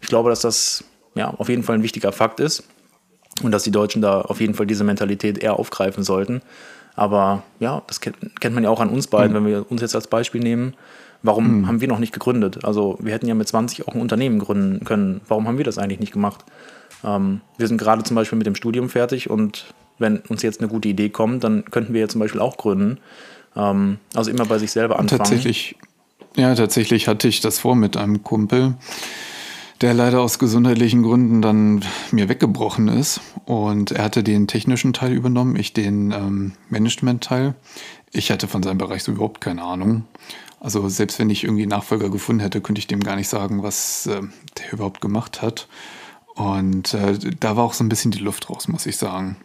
Ich glaube, dass das ja, auf jeden Fall ein wichtiger Fakt ist und dass die Deutschen da auf jeden Fall diese Mentalität eher aufgreifen sollten. Aber ja, das kennt, man ja auch an uns beiden, mhm. wenn wir uns jetzt als Beispiel nehmen. Warum mhm. haben wir noch nicht gegründet? Also wir hätten ja mit 20 auch ein Unternehmen gründen können. Warum haben wir das eigentlich nicht gemacht? Ähm, wir sind gerade zum Beispiel mit dem Studium fertig und wenn uns jetzt eine gute Idee kommt, dann könnten wir ja zum Beispiel auch gründen. Ähm, also immer bei sich selber anfangen. Tatsächlich, ja, tatsächlich hatte ich das vor mit einem Kumpel, der leider aus gesundheitlichen Gründen dann mir weggebrochen ist. Und er hatte den technischen Teil übernommen, ich den ähm, Management-Teil. Ich hatte von seinem Bereich so überhaupt keine Ahnung. Also selbst wenn ich irgendwie Nachfolger gefunden hätte, könnte ich dem gar nicht sagen, was äh, der überhaupt gemacht hat. Und äh, da war auch so ein bisschen die Luft raus, muss ich sagen.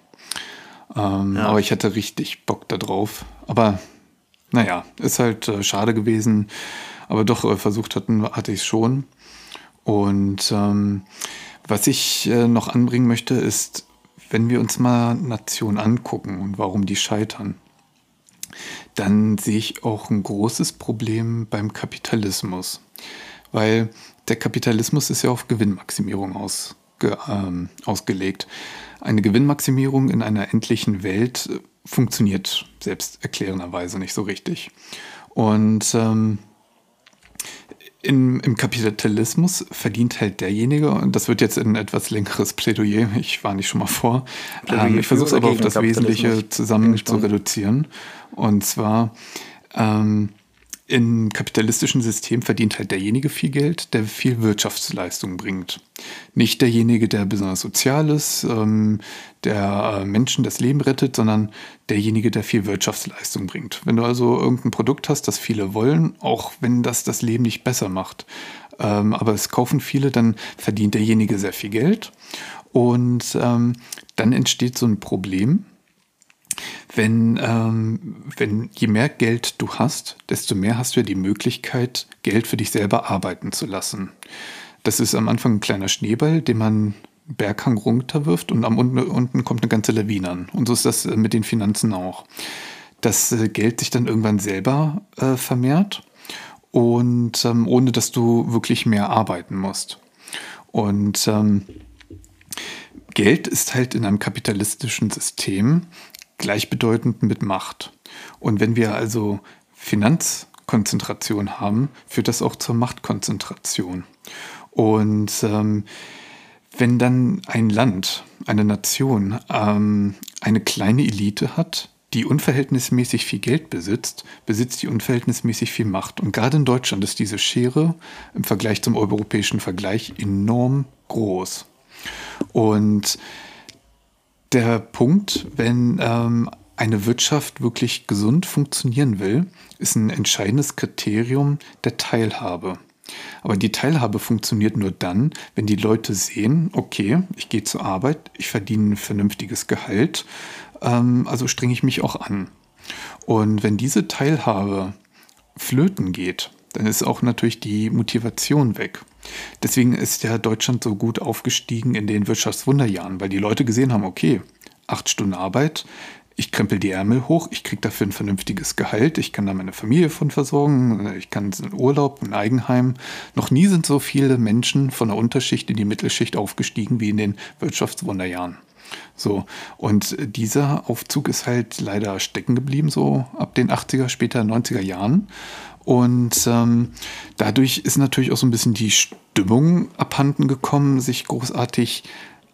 Ähm, ja. Aber ich hatte richtig Bock da drauf. Aber naja, ist halt äh, schade gewesen. Aber doch äh, versucht hatten, hatte ich es schon. Und ähm, was ich äh, noch anbringen möchte, ist, wenn wir uns mal Nationen angucken und warum die scheitern, dann sehe ich auch ein großes Problem beim Kapitalismus. Weil der Kapitalismus ist ja auf Gewinnmaximierung aus, ähm, ausgelegt. Eine Gewinnmaximierung in einer endlichen Welt funktioniert selbsterklärenderweise nicht so richtig. Und ähm, in, im Kapitalismus verdient halt derjenige, und das wird jetzt ein etwas längeres Plädoyer, ich war nicht schon mal vor, ähm, ich versuche es aber auf das Wesentliche zusammen zu reduzieren. Und zwar ähm, im kapitalistischen System verdient halt derjenige viel Geld, der viel Wirtschaftsleistung bringt. Nicht derjenige, der besonders sozial ist, ähm, der äh, Menschen das Leben rettet, sondern derjenige, der viel Wirtschaftsleistung bringt. Wenn du also irgendein Produkt hast, das viele wollen, auch wenn das das Leben nicht besser macht, ähm, aber es kaufen viele, dann verdient derjenige sehr viel Geld. Und ähm, dann entsteht so ein Problem, wenn, ähm, wenn je mehr Geld du hast, desto mehr hast du ja die Möglichkeit, Geld für dich selber arbeiten zu lassen. Das ist am Anfang ein kleiner Schneeball, den man Berghang runterwirft und am unten, unten kommt eine ganze Lawine an. Und so ist das mit den Finanzen auch. das äh, Geld sich dann irgendwann selber äh, vermehrt und ähm, ohne dass du wirklich mehr arbeiten musst. Und ähm, Geld ist halt in einem kapitalistischen System gleichbedeutend mit Macht. Und wenn wir also Finanzkonzentration haben, führt das auch zur Machtkonzentration. Und ähm, wenn dann ein Land, eine Nation ähm, eine kleine Elite hat, die unverhältnismäßig viel Geld besitzt, besitzt die unverhältnismäßig viel Macht. Und gerade in Deutschland ist diese Schere im Vergleich zum europäischen Vergleich enorm groß. Und der Punkt, wenn ähm, eine Wirtschaft wirklich gesund funktionieren will, ist ein entscheidendes Kriterium der Teilhabe. Aber die Teilhabe funktioniert nur dann, wenn die Leute sehen, okay, ich gehe zur Arbeit, ich verdiene ein vernünftiges Gehalt, ähm, also strenge ich mich auch an. Und wenn diese Teilhabe flöten geht, dann ist auch natürlich die Motivation weg. Deswegen ist ja Deutschland so gut aufgestiegen in den Wirtschaftswunderjahren, weil die Leute gesehen haben, okay, acht Stunden Arbeit, ich krempel die Ärmel hoch, ich kriege dafür ein vernünftiges Gehalt, ich kann da meine Familie von versorgen, ich kann einen Urlaub, ein Eigenheim. Noch nie sind so viele Menschen von der Unterschicht in die Mittelschicht aufgestiegen wie in den Wirtschaftswunderjahren. So, und dieser Aufzug ist halt leider stecken geblieben, so ab den 80er, später 90er Jahren. Und ähm, dadurch ist natürlich auch so ein bisschen die Stimmung abhanden gekommen, sich großartig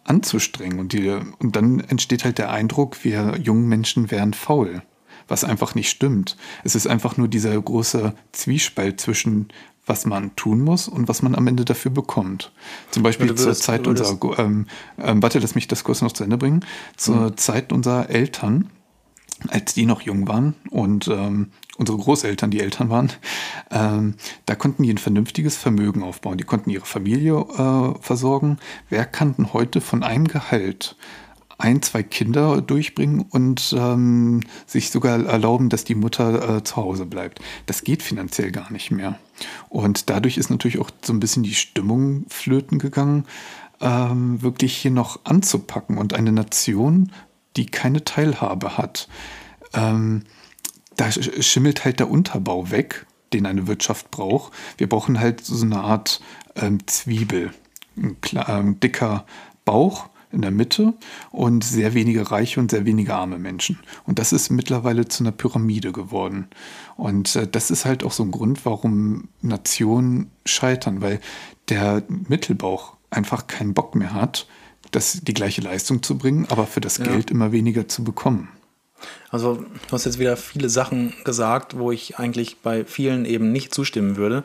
anzustrengen. Und, die, und dann entsteht halt der Eindruck, wir jungen Menschen wären faul, was einfach nicht stimmt. Es ist einfach nur dieser große Zwiespalt zwischen was man tun muss und was man am Ende dafür bekommt. Zum Beispiel würdest, zur Zeit unserer, ähm, ähm, warte, lass mich das kurz noch zu Ende bringen, zur mhm. Zeit unserer Eltern, als die noch jung waren und ähm, unsere Großeltern die Eltern waren, ähm, da konnten die ein vernünftiges Vermögen aufbauen. Die konnten ihre Familie äh, versorgen. Wer kann denn heute von einem Gehalt ein, zwei Kinder durchbringen und ähm, sich sogar erlauben, dass die Mutter äh, zu Hause bleibt. Das geht finanziell gar nicht mehr. Und dadurch ist natürlich auch so ein bisschen die Stimmung flöten gegangen, ähm, wirklich hier noch anzupacken. Und eine Nation, die keine Teilhabe hat, ähm, da schimmelt halt der Unterbau weg, den eine Wirtschaft braucht. Wir brauchen halt so eine Art ähm, Zwiebel, ein, ähm, dicker Bauch in der Mitte und sehr wenige reiche und sehr wenige arme Menschen. Und das ist mittlerweile zu einer Pyramide geworden. Und äh, das ist halt auch so ein Grund, warum Nationen scheitern, weil der Mittelbauch einfach keinen Bock mehr hat, das, die gleiche Leistung zu bringen, aber für das ja. Geld immer weniger zu bekommen. Also du hast jetzt wieder viele Sachen gesagt, wo ich eigentlich bei vielen eben nicht zustimmen würde.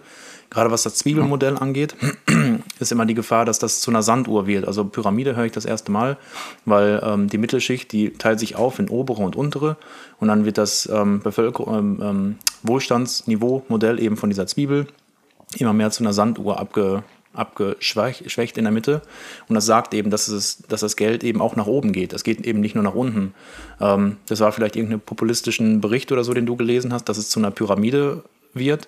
Gerade was das Zwiebelmodell angeht, *clears throat* ist immer die Gefahr, dass das zu einer Sanduhr wird. Also Pyramide höre ich das erste Mal, weil ähm, die Mittelschicht, die teilt sich auf in obere und untere und dann wird das ähm, ähm, ähm Wohlstandsniveau-Modell eben von dieser Zwiebel immer mehr zu einer Sanduhr abge abgeschwächt in der Mitte. Und das sagt eben, dass, es, dass das Geld eben auch nach oben geht. Das geht eben nicht nur nach unten. Ähm, das war vielleicht irgendein populistischen Bericht oder so, den du gelesen hast, dass es zu einer Pyramide wird.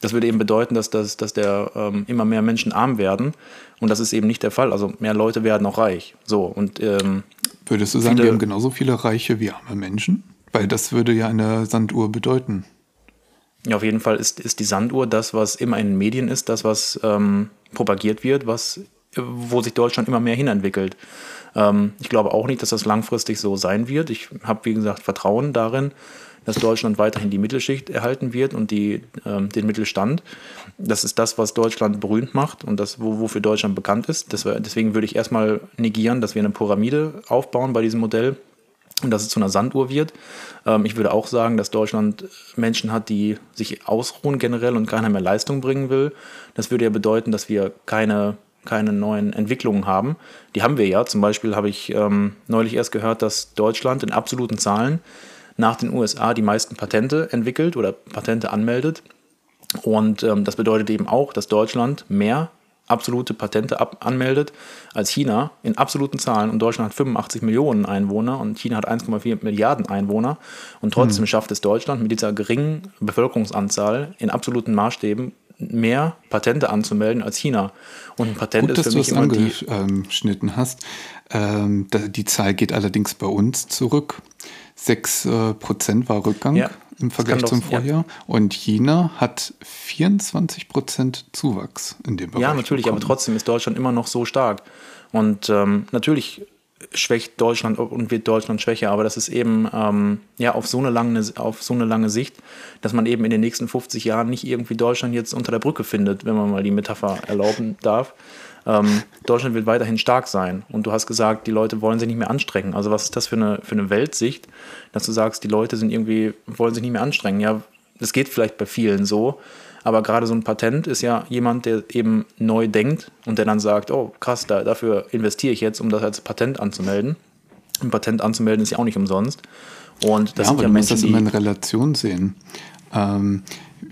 Das würde eben bedeuten, dass, das, dass der, ähm, immer mehr Menschen arm werden. Und das ist eben nicht der Fall. Also mehr Leute werden auch reich. So, und, ähm, Würdest du sagen, viele, wir haben genauso viele Reiche wie arme Menschen? Weil das würde ja eine Sanduhr bedeuten. Ja, auf jeden Fall ist, ist die Sanduhr das, was immer in den Medien ist, das, was ähm, propagiert wird, was, wo sich Deutschland immer mehr hinentwickelt. Ähm, ich glaube auch nicht, dass das langfristig so sein wird. Ich habe, wie gesagt, Vertrauen darin, dass Deutschland weiterhin die Mittelschicht erhalten wird und die, ähm, den Mittelstand. Das ist das, was Deutschland berühmt macht und das, wo, wofür Deutschland bekannt ist. Das, deswegen würde ich erstmal negieren, dass wir eine Pyramide aufbauen bei diesem Modell und dass es zu einer Sanduhr wird. Ähm, ich würde auch sagen, dass Deutschland Menschen hat, die sich ausruhen generell und keiner mehr Leistung bringen will. Das würde ja bedeuten, dass wir keine, keine neuen Entwicklungen haben. Die haben wir ja. Zum Beispiel habe ich ähm, neulich erst gehört, dass Deutschland in absoluten Zahlen nach den USA die meisten Patente entwickelt oder Patente anmeldet. Und ähm, das bedeutet eben auch, dass Deutschland mehr absolute Patente ab anmeldet als China in absoluten Zahlen. Und Deutschland hat 85 Millionen Einwohner und China hat 1,4 Milliarden Einwohner. Und trotzdem hm. schafft es Deutschland mit dieser geringen Bevölkerungsanzahl in absoluten Maßstäben mehr Patente anzumelden als China. Und ein Patent Gut, ist dass für du mich immer die, angeschnitten hast. Ähm, die Zahl geht allerdings bei uns zurück. 6 äh, Prozent war Rückgang Ja, im Vergleich zum doch- ja. Vorjahr. Und China hat 24 Prozent Zuwachs in dem Bereich. Ja, natürlich, aber bekommen. trotzdem ist Deutschland immer noch so stark. Und ähm, natürlich schwächt Deutschland und wird Deutschland schwächer, aber das ist eben ähm, ja auf so, eine lange, auf so eine lange Sicht, dass man eben in den nächsten 50 Jahren nicht irgendwie Deutschland jetzt unter der Brücke findet, wenn man mal die Metapher erlauben darf. Ähm, Deutschland wird weiterhin stark sein. Und du hast gesagt, die Leute wollen sich nicht mehr anstrengen. Also was ist das für eine, für eine Weltsicht, dass du sagst, die Leute sind irgendwie, wollen sich nicht mehr anstrengen. Ja, das geht vielleicht bei vielen so, aber gerade so ein Patent ist ja jemand, der eben neu denkt und der dann sagt, oh krass, da, dafür investiere ich jetzt, um das als Patent anzumelden. Ein Patent anzumelden ist ja auch nicht umsonst. Und das ja, sind aber ja du musst Menschen, das die... immer in Relation sehen. Ähm,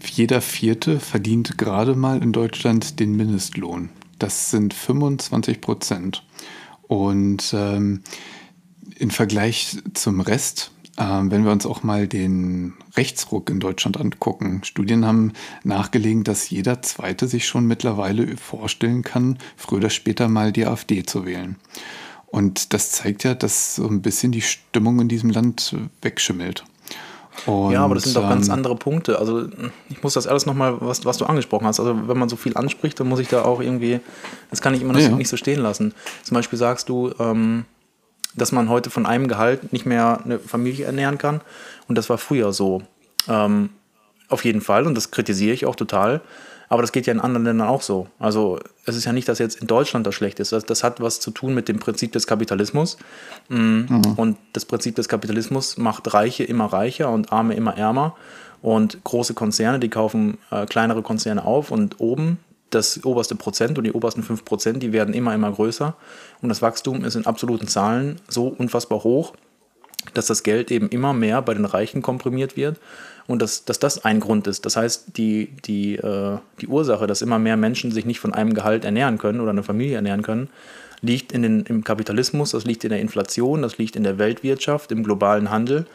jeder Vierte verdient gerade mal in Deutschland den Mindestlohn. Das sind 25 Prozent. Und ähm, im Vergleich zum Rest, ähm, wenn wir uns auch mal den Rechtsruck in Deutschland angucken, Studien haben nachgelegen, dass jeder Zweite sich schon mittlerweile vorstellen kann, früher oder später mal die AfD zu wählen. Und das zeigt ja, dass so ein bisschen die Stimmung in diesem Land wegschimmelt. Und, Ja, aber das sind doch ganz ähm, andere Punkte. Also ich muss das alles nochmal, was, was du angesprochen hast. Also wenn man so viel anspricht, dann muss ich da auch irgendwie, das kann ich immer ja. nicht so stehen lassen. Zum Beispiel sagst du, ähm, dass man heute von einem Gehalt nicht mehr eine Familie ernähren kann. Und das war früher so. Ähm, auf jeden Fall, und das kritisiere ich auch total. Aber das geht ja in anderen Ländern auch so. Also es ist ja nicht, dass jetzt in Deutschland das schlecht ist. Das, das hat was zu tun mit dem Prinzip des Kapitalismus. Mm, Und das Prinzip des Kapitalismus macht Reiche immer reicher und Arme immer ärmer. Und große Konzerne, die kaufen äh, kleinere Konzerne auf und oben das oberste Prozent und die obersten 5 Prozent, die werden immer, immer größer. Und das Wachstum ist in absoluten Zahlen so unfassbar hoch, dass das Geld eben immer mehr bei den Reichen komprimiert wird und dass, dass das ein Grund ist. Das heißt, die, die, äh, die Ursache, dass immer mehr Menschen sich nicht von einem Gehalt ernähren können oder eine Familie ernähren können, liegt in den, im Kapitalismus, das liegt in der Inflation, das liegt in der Weltwirtschaft, im globalen Handel.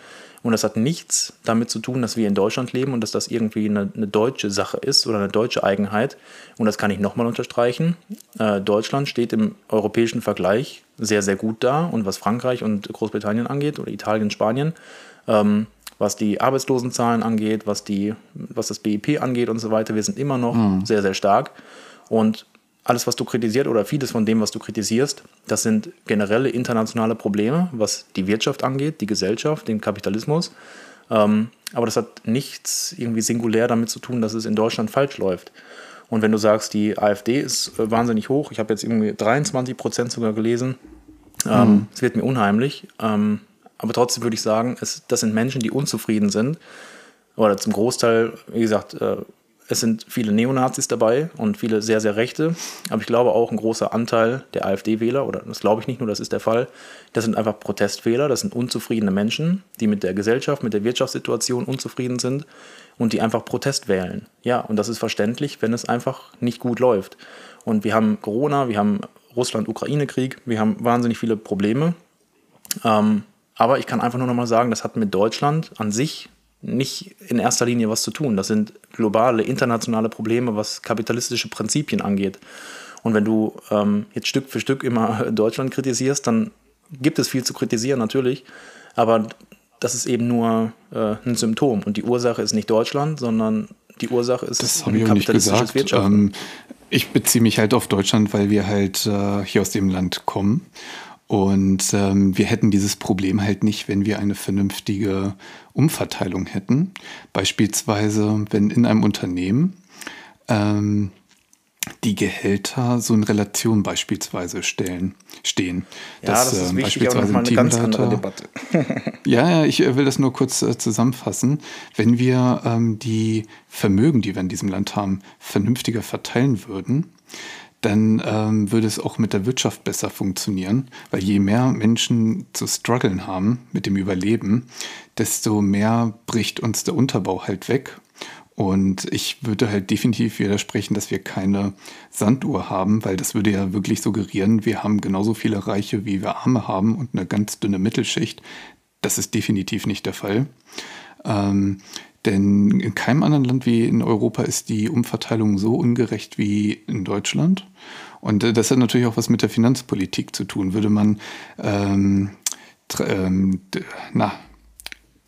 Und das hat nichts damit zu tun, dass wir in Deutschland leben und dass das irgendwie eine, eine deutsche Sache ist oder eine deutsche Eigenheit. Und das kann ich nochmal unterstreichen. Äh, Deutschland steht im europäischen Vergleich sehr, sehr gut da. Und was Frankreich und Großbritannien angeht oder Italien, Spanien, ähm, was die Arbeitslosenzahlen angeht, was, die, was das BIP angeht und so weiter, wir sind immer noch sehr, sehr stark. Und alles, was du kritisiert oder vieles von dem, was du kritisierst, das sind generelle internationale Probleme, was die Wirtschaft angeht, die Gesellschaft, den Kapitalismus. Ähm, aber das hat nichts irgendwie singulär damit zu tun, dass es in Deutschland falsch läuft. Und wenn du sagst, die AfD ist äh, wahnsinnig hoch, ich habe jetzt irgendwie 23 Prozent sogar gelesen, ähm, es wird mir unheimlich. Ähm, aber trotzdem würde ich sagen, es, das sind Menschen, die unzufrieden sind. Oder zum Großteil, wie gesagt, äh, es sind viele Neonazis dabei und viele sehr, sehr Rechte. Aber ich glaube auch ein großer Anteil der AfD-Wähler, oder das glaube ich nicht nur, das ist der Fall, das sind einfach Protestwähler, das sind unzufriedene Menschen, die mit der Gesellschaft, mit der Wirtschaftssituation unzufrieden sind und die einfach Protest wählen. Ja, und das ist verständlich, wenn es einfach nicht gut läuft. Und wir haben Corona, wir haben Russland-Ukraine-Krieg, wir haben wahnsinnig viele Probleme. Ähm, aber ich kann einfach nur noch mal sagen, das hat mit Deutschland an sich nicht in erster Linie was zu tun. Das sind globale, internationale Probleme, was kapitalistische Prinzipien angeht. Und wenn du ähm, jetzt Stück für Stück immer *laughs* Deutschland kritisierst, dann gibt es viel zu kritisieren, natürlich. Aber das ist eben nur äh, ein Symptom. Und die Ursache ist nicht Deutschland, sondern die Ursache ist Das nicht gesagt. Wirtschaften. Ähm, ich beziehe mich halt auf Deutschland, weil wir halt äh, hier aus dem Land kommen. Und ähm, wir hätten dieses Problem halt nicht, wenn wir eine vernünftige Umverteilung hätten. Beispielsweise, wenn in einem Unternehmen ähm, die Gehälter so in Relation beispielsweise stellen, stehen. ja, das ist ähm, wichtig, aber nochmal eine ganz andere Debatte. *laughs* *laughs* ja, ja, ich äh, will das nur kurz äh, zusammenfassen. Wenn wir ähm, die Vermögen, die wir in diesem Land haben, vernünftiger verteilen würden, dann ähm, würde es auch mit der Wirtschaft besser funktionieren, weil je mehr Menschen zu strugglen haben mit dem Überleben, desto mehr bricht uns der Unterbau halt weg. Und ich würde halt definitiv widersprechen, dass wir keine Sanduhr haben, weil das würde ja wirklich suggerieren, wir haben genauso viele Reiche, wie wir Arme haben und eine ganz dünne Mittelschicht. Das ist definitiv nicht der Fall. Ähm, Denn in keinem anderen Land wie in Europa ist die Umverteilung so ungerecht wie in Deutschland. Und äh, das hat natürlich auch was mit der Finanzpolitik zu tun. Würde man ähm, ähm, na,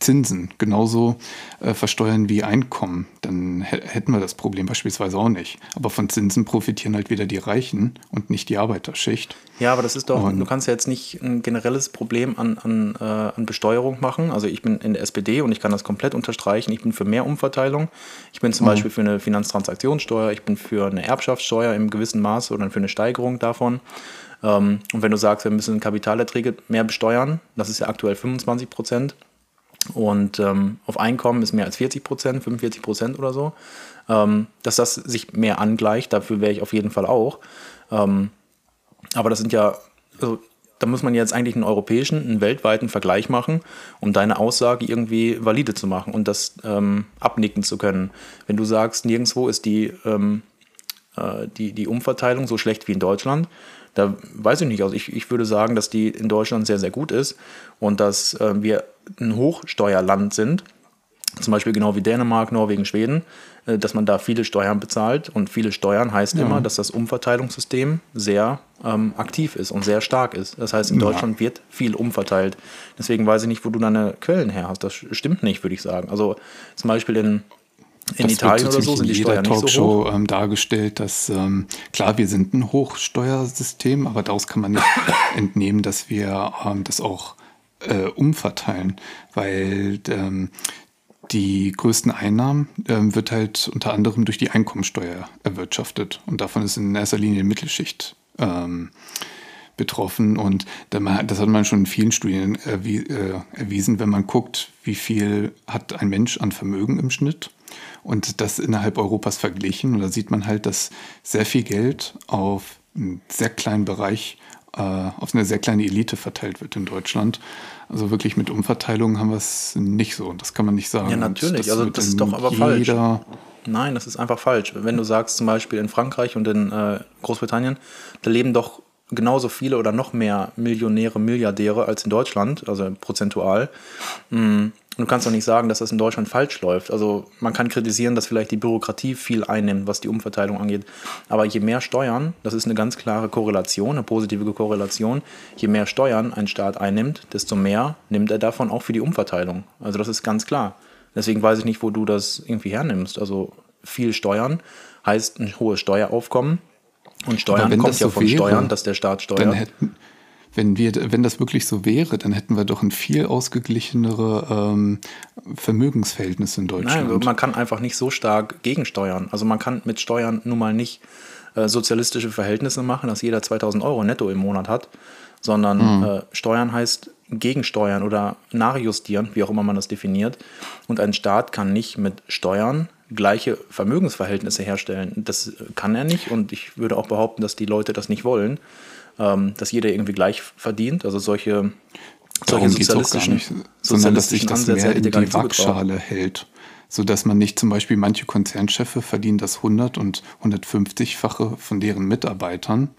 Zinsen genauso äh, versteuern wie Einkommen, dann hätten wir das Problem beispielsweise auch nicht. Aber von Zinsen profitieren halt wieder die Reichen und nicht die Arbeiterschicht. Ja, aber das ist doch, und du kannst ja jetzt nicht ein generelles Problem an, an, äh, an Besteuerung machen. Also ich bin in der SPD und ich kann das komplett unterstreichen. Ich bin für mehr Umverteilung. Ich bin zum mhm. Beispiel für eine Finanztransaktionssteuer, ich bin für eine Erbschaftssteuer im gewissen Maße oder für eine Steigerung davon. Ähm, und wenn du sagst, wir müssen Kapitalerträge mehr besteuern, das ist ja aktuell 25 Prozent, und ähm, auf Einkommen ist mehr als 40 Prozent, 45 Prozent oder so. Ähm, dass das sich mehr angleicht, dafür wäre ich auf jeden Fall auch. Ähm, aber das sind ja, also, da muss man jetzt eigentlich einen europäischen, einen weltweiten Vergleich machen, um deine Aussage irgendwie valide zu machen und das ähm, abnicken zu können. Wenn du sagst, nirgendwo ist die, ähm, äh, die, die Umverteilung so schlecht wie in Deutschland, da weiß ich nicht. Also ich, ich würde sagen, dass die in Deutschland sehr, sehr gut ist und dass äh, wir ein Hochsteuerland sind. Zum Beispiel genau wie Dänemark, Norwegen, Schweden, äh, dass man da viele Steuern bezahlt. Und viele Steuern heißt ja. immer, dass das Umverteilungssystem sehr ähm, aktiv ist und sehr stark ist. Das heißt, in ja. Deutschland wird viel umverteilt. Deswegen weiß ich nicht, wo du deine Quellen her hast. Das stimmt nicht, würde ich sagen. Also zum Beispiel in in das Italien oder so sind die Steuern nicht so. Ähm, dargestellt, dass ähm, klar, wir sind ein Hochsteuersystem, aber daraus kann man nicht *coughs* entnehmen, dass wir ähm, das auch äh, umverteilen, weil ähm, die größten Einnahmen ähm, wird halt unter anderem durch die Einkommensteuer erwirtschaftet und davon ist in erster Linie die Mittelschicht ähm, betroffen. Und das hat man schon in vielen Studien äh, erwiesen, wenn man guckt, wie viel hat ein Mensch an Vermögen im Schnitt und das innerhalb Europas verglichen. Und da sieht man halt, dass sehr viel Geld auf einen sehr kleinen Bereich, äh, auf eine sehr kleine Elite verteilt wird in Deutschland. Also wirklich mit Umverteilung haben wir es nicht so. Das kann man nicht sagen. Ja, natürlich. Also das ist doch aber falsch. Nein, das ist einfach falsch. Wenn du sagst, zum Beispiel in Frankreich und in äh, Großbritannien, da leben doch genauso viele oder noch mehr Millionäre, Milliardäre als in Deutschland, also prozentual. Mm, du kannst doch nicht sagen, dass das in Deutschland falsch läuft. Also man kann kritisieren, dass vielleicht die Bürokratie viel einnimmt, was die Umverteilung angeht. Aber je mehr Steuern, das ist eine ganz klare Korrelation, eine positive Korrelation, je mehr Steuern ein Staat einnimmt, desto mehr nimmt er davon auch für die Umverteilung. Also das ist ganz klar. Deswegen weiß ich nicht, wo du das irgendwie hernimmst. Also viel Steuern heißt ein hohes Steueraufkommen und Steuern kommt ja so von wäre, Steuern, dass der Staat steuert. Hätten, wenn, wir, wenn das wirklich so wäre, dann hätten wir doch ein viel ausgeglichenere ähm, Vermögensverhältnis in Deutschland. Nein, man kann einfach nicht so stark gegensteuern. Also man kann mit Steuern nun mal nicht äh, sozialistische Verhältnisse machen, dass jeder 2000 Euro netto im Monat hat, sondern mhm. äh, Steuern heißt gegensteuern oder nachjustieren, wie auch immer man das definiert. Und ein Staat kann nicht mit Steuern gleiche Vermögensverhältnisse herstellen. Das kann er nicht und ich würde auch behaupten, dass die Leute das nicht wollen, dass jeder irgendwie gleich verdient. Also solche, solche sozialistischen, nicht, sondern dass sich das mehr in die Waagschale hält. Sodass man nicht zum Beispiel manche Konzernchefe verdienen das 100 und 150-fache von deren Mitarbeitern,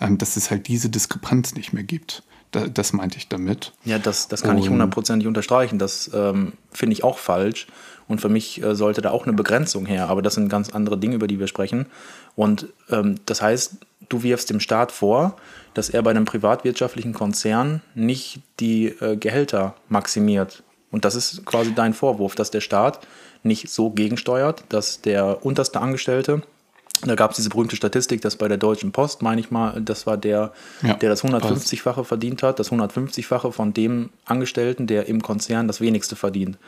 ähm, dass es halt diese Diskrepanz nicht mehr gibt. das meinte ich damit. Ja, das, das kann und, ich hundertprozentig unterstreichen. Das ähm, finde ich auch falsch. Und für mich äh, sollte da auch eine Begrenzung her. Aber das sind ganz andere Dinge, über die wir sprechen. Und ähm, das heißt, du wirfst dem Staat vor, dass er bei einem privatwirtschaftlichen Konzern nicht die äh, Gehälter maximiert. Und das ist quasi dein Vorwurf, dass der Staat nicht so gegensteuert, dass der unterste Angestellte da gab es diese berühmte Statistik, dass bei der Deutschen Post, meine ich mal, das war der, ja, der das 150-fache verdient hat, das 150-fache von dem Angestellten, der im Konzern das wenigste verdient.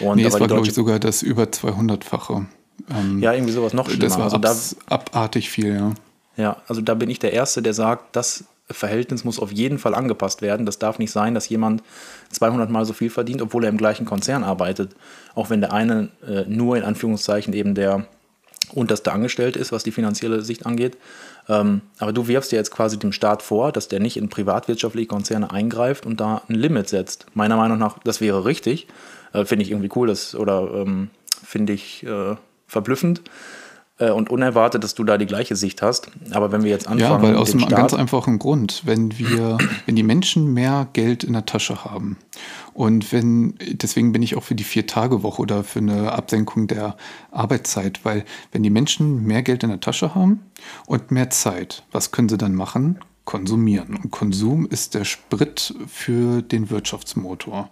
Und nee, es war, glaube ich, sogar das über 200-fache. Ähm, ja, irgendwie sowas noch schlimmer. Das war also da, abartig viel, ja. Ja, also da bin ich der Erste, der sagt, das Verhältnis muss auf jeden Fall angepasst werden. Das darf nicht sein, dass jemand 200 Mal so viel verdient, obwohl er im gleichen Konzern arbeitet. Auch wenn der eine äh, nur in Anführungszeichen eben der unterste Angestellte ist, was die finanzielle Sicht angeht. Ähm, aber du wirfst dir jetzt quasi dem Staat vor, dass der nicht in privatwirtschaftliche Konzerne eingreift und da ein Limit setzt. Meiner Meinung nach, das wäre richtig. Äh, finde ich irgendwie cool, das, oder ähm, finde ich äh, verblüffend. Äh, und unerwartet, dass du da die gleiche Sicht hast. Aber wenn wir jetzt anfangen. Ja, weil aus einem ganz einfachen Grund, wenn wir, wenn die Menschen mehr Geld in der Tasche haben und wenn, deswegen bin ich auch für die Vier-Tage-Woche oder für eine Absenkung der Arbeitszeit, weil wenn die Menschen mehr Geld in der Tasche haben und mehr Zeit, was können sie dann machen? Konsumieren. Und Konsum ist der Sprit für den Wirtschaftsmotor.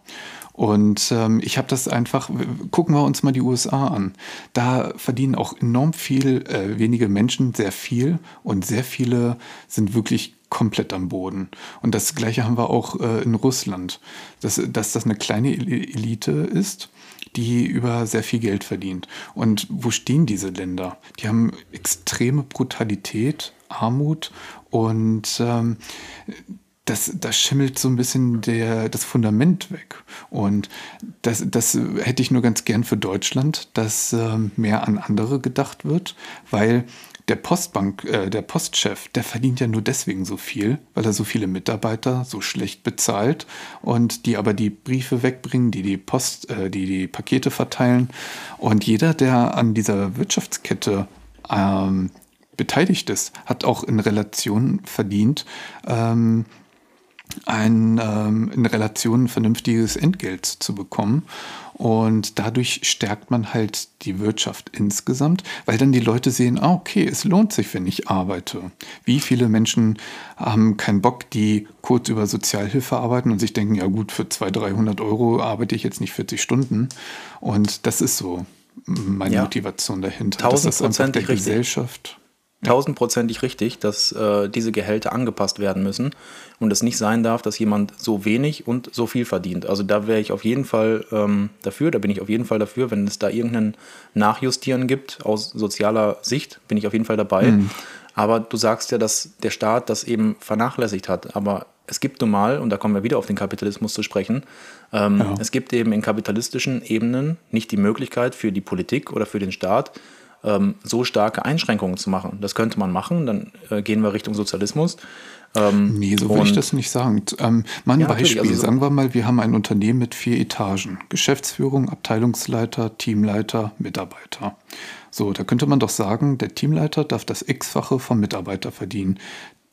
Und ähm, ich habe das einfach, gucken wir uns mal die USA an. Da verdienen auch enorm viel, äh, wenige Menschen sehr viel und sehr viele sind wirklich komplett am Boden. Und das gleiche haben wir auch äh, in Russland, dass, dass das eine kleine Elite ist, die über sehr viel Geld verdient. Und wo stehen diese Länder? Die haben extreme Brutalität, Armut und ähm, das, das schimmelt so ein bisschen der, das Fundament weg. Und das, das hätte ich nur ganz gern für Deutschland, dass äh, mehr an andere gedacht wird, weil der Postbank, äh, der Postchef, der verdient ja nur deswegen so viel, weil er so viele Mitarbeiter so schlecht bezahlt und die aber die Briefe wegbringen, die die Post, äh, die die Pakete verteilen. Und jeder, der an dieser Wirtschaftskette ähm, beteiligt ist, hat auch in Relation verdient, ähm, ein, ähm, in Relation ein vernünftiges Entgelt zu bekommen. Und dadurch stärkt man halt die Wirtschaft insgesamt, weil dann die Leute sehen, ah, okay, es lohnt sich, wenn ich arbeite. Wie viele Menschen haben keinen Bock, die kurz über Sozialhilfe arbeiten und sich denken, ja gut, für 200, 300 Euro arbeite ich jetzt nicht 40 Stunden. Und das ist so meine ja. Motivation dahinter. Tausend Prozent der richtig. Gesellschaft tausendprozentig richtig, dass äh, diese Gehälter angepasst werden müssen und es nicht sein darf, dass jemand so wenig und so viel verdient. Also da wäre ich auf jeden Fall ähm, dafür, da bin ich auf jeden Fall dafür, wenn es da irgendein Nachjustieren gibt aus sozialer Sicht, bin ich auf jeden Fall dabei. Mhm. Aber du sagst ja, dass der Staat das eben vernachlässigt hat. Aber es gibt nun mal, und da kommen wir wieder auf den Kapitalismus zu sprechen, ähm, ja. es gibt eben in kapitalistischen Ebenen nicht die Möglichkeit für die Politik oder für den Staat, ähm, so starke Einschränkungen zu machen. Das könnte man machen, dann äh, gehen wir Richtung Sozialismus. Ähm, nee, so würde ich das nicht sagen. Ähm, mal ein ja, Beispiel. Also so sagen wir mal, wir haben ein Unternehmen mit vier Etagen. Geschäftsführung, Abteilungsleiter, Teamleiter, Mitarbeiter. So, da könnte man doch sagen, der Teamleiter darf das X-fache vom Mitarbeiter verdienen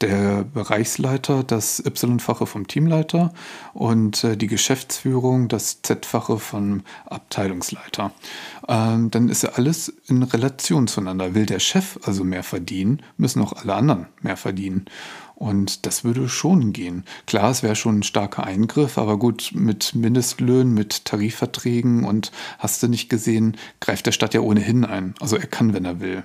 der Bereichsleiter das Y-fache vom Teamleiter und äh, die Geschäftsführung das Z-fache vom Abteilungsleiter. Ähm, dann ist ja alles in Relation zueinander. Will der Chef also mehr verdienen, müssen auch alle anderen mehr verdienen. Und das würde schon gehen. Klar, es wäre schon ein starker Eingriff, aber gut, mit Mindestlöhnen, mit Tarifverträgen und hast du nicht gesehen, greift der Stadt ja ohnehin ein. Also er kann, wenn er will.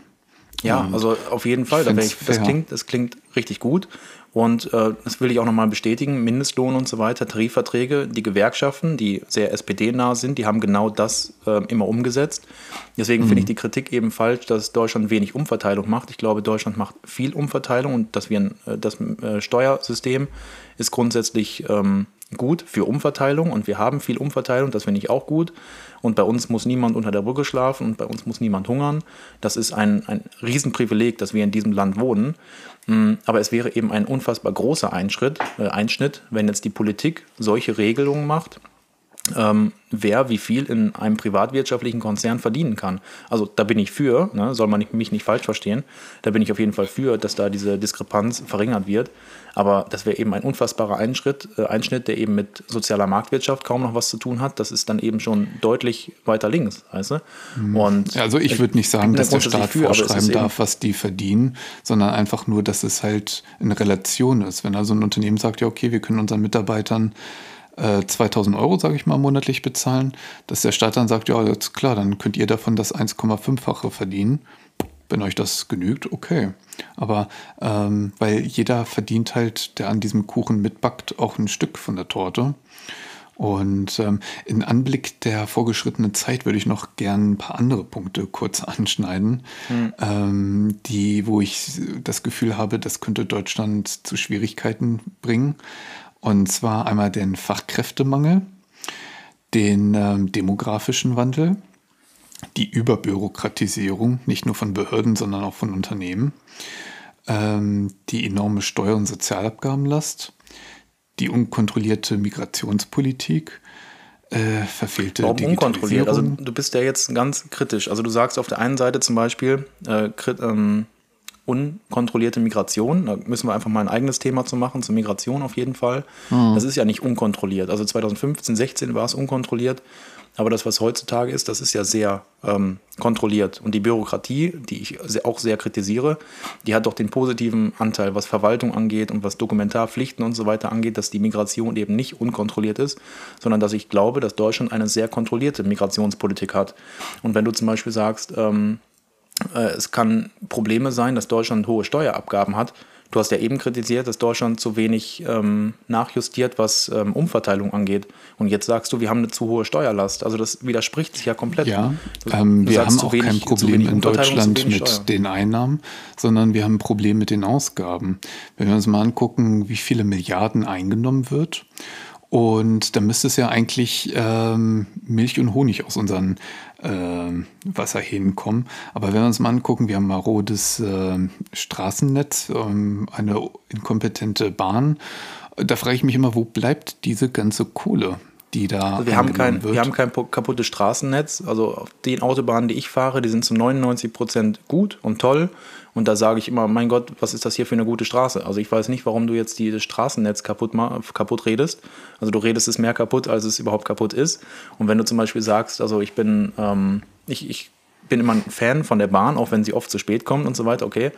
Ja, und also auf jeden Fall. Da ich, das, klingt, das klingt richtig gut. Und äh, das will ich auch nochmal bestätigen. Mindestlohn und so weiter, Tarifverträge, die Gewerkschaften, die sehr SPD-nah sind, die haben genau das äh, immer umgesetzt. Deswegen mhm. finde ich die Kritik eben falsch, dass Deutschland wenig Umverteilung macht. Ich glaube, Deutschland macht viel Umverteilung und dass wir ein, äh, das äh, Steuersystem ist grundsätzlich ähm, gut für Umverteilung und wir haben viel Umverteilung, das finde ich auch gut. Und bei uns muss niemand unter der Brücke schlafen und bei uns muss niemand hungern. Das ist ein, ein Riesenprivileg, dass wir in diesem Land wohnen. Mm, aber es wäre eben ein unfassbar großer Einschritt, äh, Einschnitt, wenn jetzt die Politik solche Regelungen macht, ähm, wer wie viel in einem privatwirtschaftlichen Konzern verdienen kann. Also da bin ich für, ne, soll man mich nicht falsch verstehen, da bin ich auf jeden Fall für, dass da diese Diskrepanz verringert wird. Aber das wäre eben ein unfassbarer Einschritt, äh, Einschnitt, der eben mit sozialer Marktwirtschaft kaum noch was zu tun hat. Das ist dann eben schon deutlich weiter links, weißt du? Mhm. Und also ich würde nicht sagen, dass der Staat für, vorschreiben darf, was die verdienen, sondern einfach nur, dass es halt in Relation ist. Wenn also ein Unternehmen sagt, ja okay, wir können unseren Mitarbeitern 2000 äh, Euro, sage ich mal, monatlich bezahlen, dass der Staat dann sagt, ja, jetzt klar, dann könnt ihr davon das 1,5-fache verdienen. Wenn euch das genügt, okay. Aber ähm, weil jeder verdient halt, der an diesem Kuchen mitbackt, auch ein Stück von der Torte. Und ähm, in Anblick der vorgeschrittenen Zeit würde ich noch gern ein paar andere Punkte kurz *laughs* anschneiden, hm. ähm, die, wo ich das Gefühl habe, das könnte Deutschland zu Schwierigkeiten bringen. Und zwar einmal den Fachkräftemangel, den ähm, demografischen Wandel, die Überbürokratisierung, nicht nur von Behörden, sondern auch von Unternehmen, ähm, die enorme Steuer- und Sozialabgabenlast, die unkontrollierte Migrationspolitik, äh, verfehlte Warum unkontrolliert? Also du bist ja jetzt ganz kritisch. Also du sagst auf der einen Seite zum Beispiel äh, krit- ähm, unkontrollierte Migration. Da müssen wir einfach mal ein eigenes Thema zu machen, zur Migration auf jeden Fall. Das ist ja nicht unkontrolliert. Also 2015, 16 war es unkontrolliert. Aber das, was heutzutage ist, das ist ja sehr ähm, kontrolliert. Und die Bürokratie, die ich auch sehr kritisiere, die hat doch den positiven Anteil, was Verwaltung angeht und was Dokumentarpflichten und so weiter angeht, dass die Migration eben nicht unkontrolliert ist, sondern dass ich glaube, dass Deutschland eine sehr kontrollierte Migrationspolitik hat. Und wenn du zum Beispiel sagst, ähm, äh, es kann Probleme sein, dass Deutschland hohe Steuerabgaben hat. Du hast ja eben kritisiert, dass Deutschland zu wenig ähm, nachjustiert, was ähm, Umverteilung angeht. Und jetzt sagst du, wir haben eine zu hohe Steuerlast. Also das widerspricht sich ja komplett. Ja, Du- ähm, du wir haben auch wenig- kein Problem in Deutschland mit Steuer. den Einnahmen, sondern wir haben ein Problem mit den Ausgaben. Wenn wir uns mal angucken, wie viele Milliarden eingenommen wird, und da müsste es ja eigentlich ähm, Milch und Honig aus unseren ähm, Wasserhähnen kommen. Aber wenn wir uns mal angucken, wir haben marodes ähm, Straßennetz, ähm, eine inkompetente Bahn. Da frage ich mich immer, wo bleibt diese ganze Kohle, die da Also wir, haben kein, wird? wir haben kein kaputtes Straßennetz. Also auf den Autobahnen, die ich fahre, die sind zu 99 Prozent gut und toll. Und da sage ich immer, mein Gott, was ist das hier für eine gute Straße? Also ich weiß nicht, warum du jetzt dieses Straßennetz kaputt, kaputt redest. Also du redest es mehr kaputt, als es überhaupt kaputt ist. Und wenn du zum Beispiel sagst, also ich bin, ähm, ich, ich bin immer ein Fan von der Bahn, auch wenn sie oft zu spät kommt und so weiter, okay.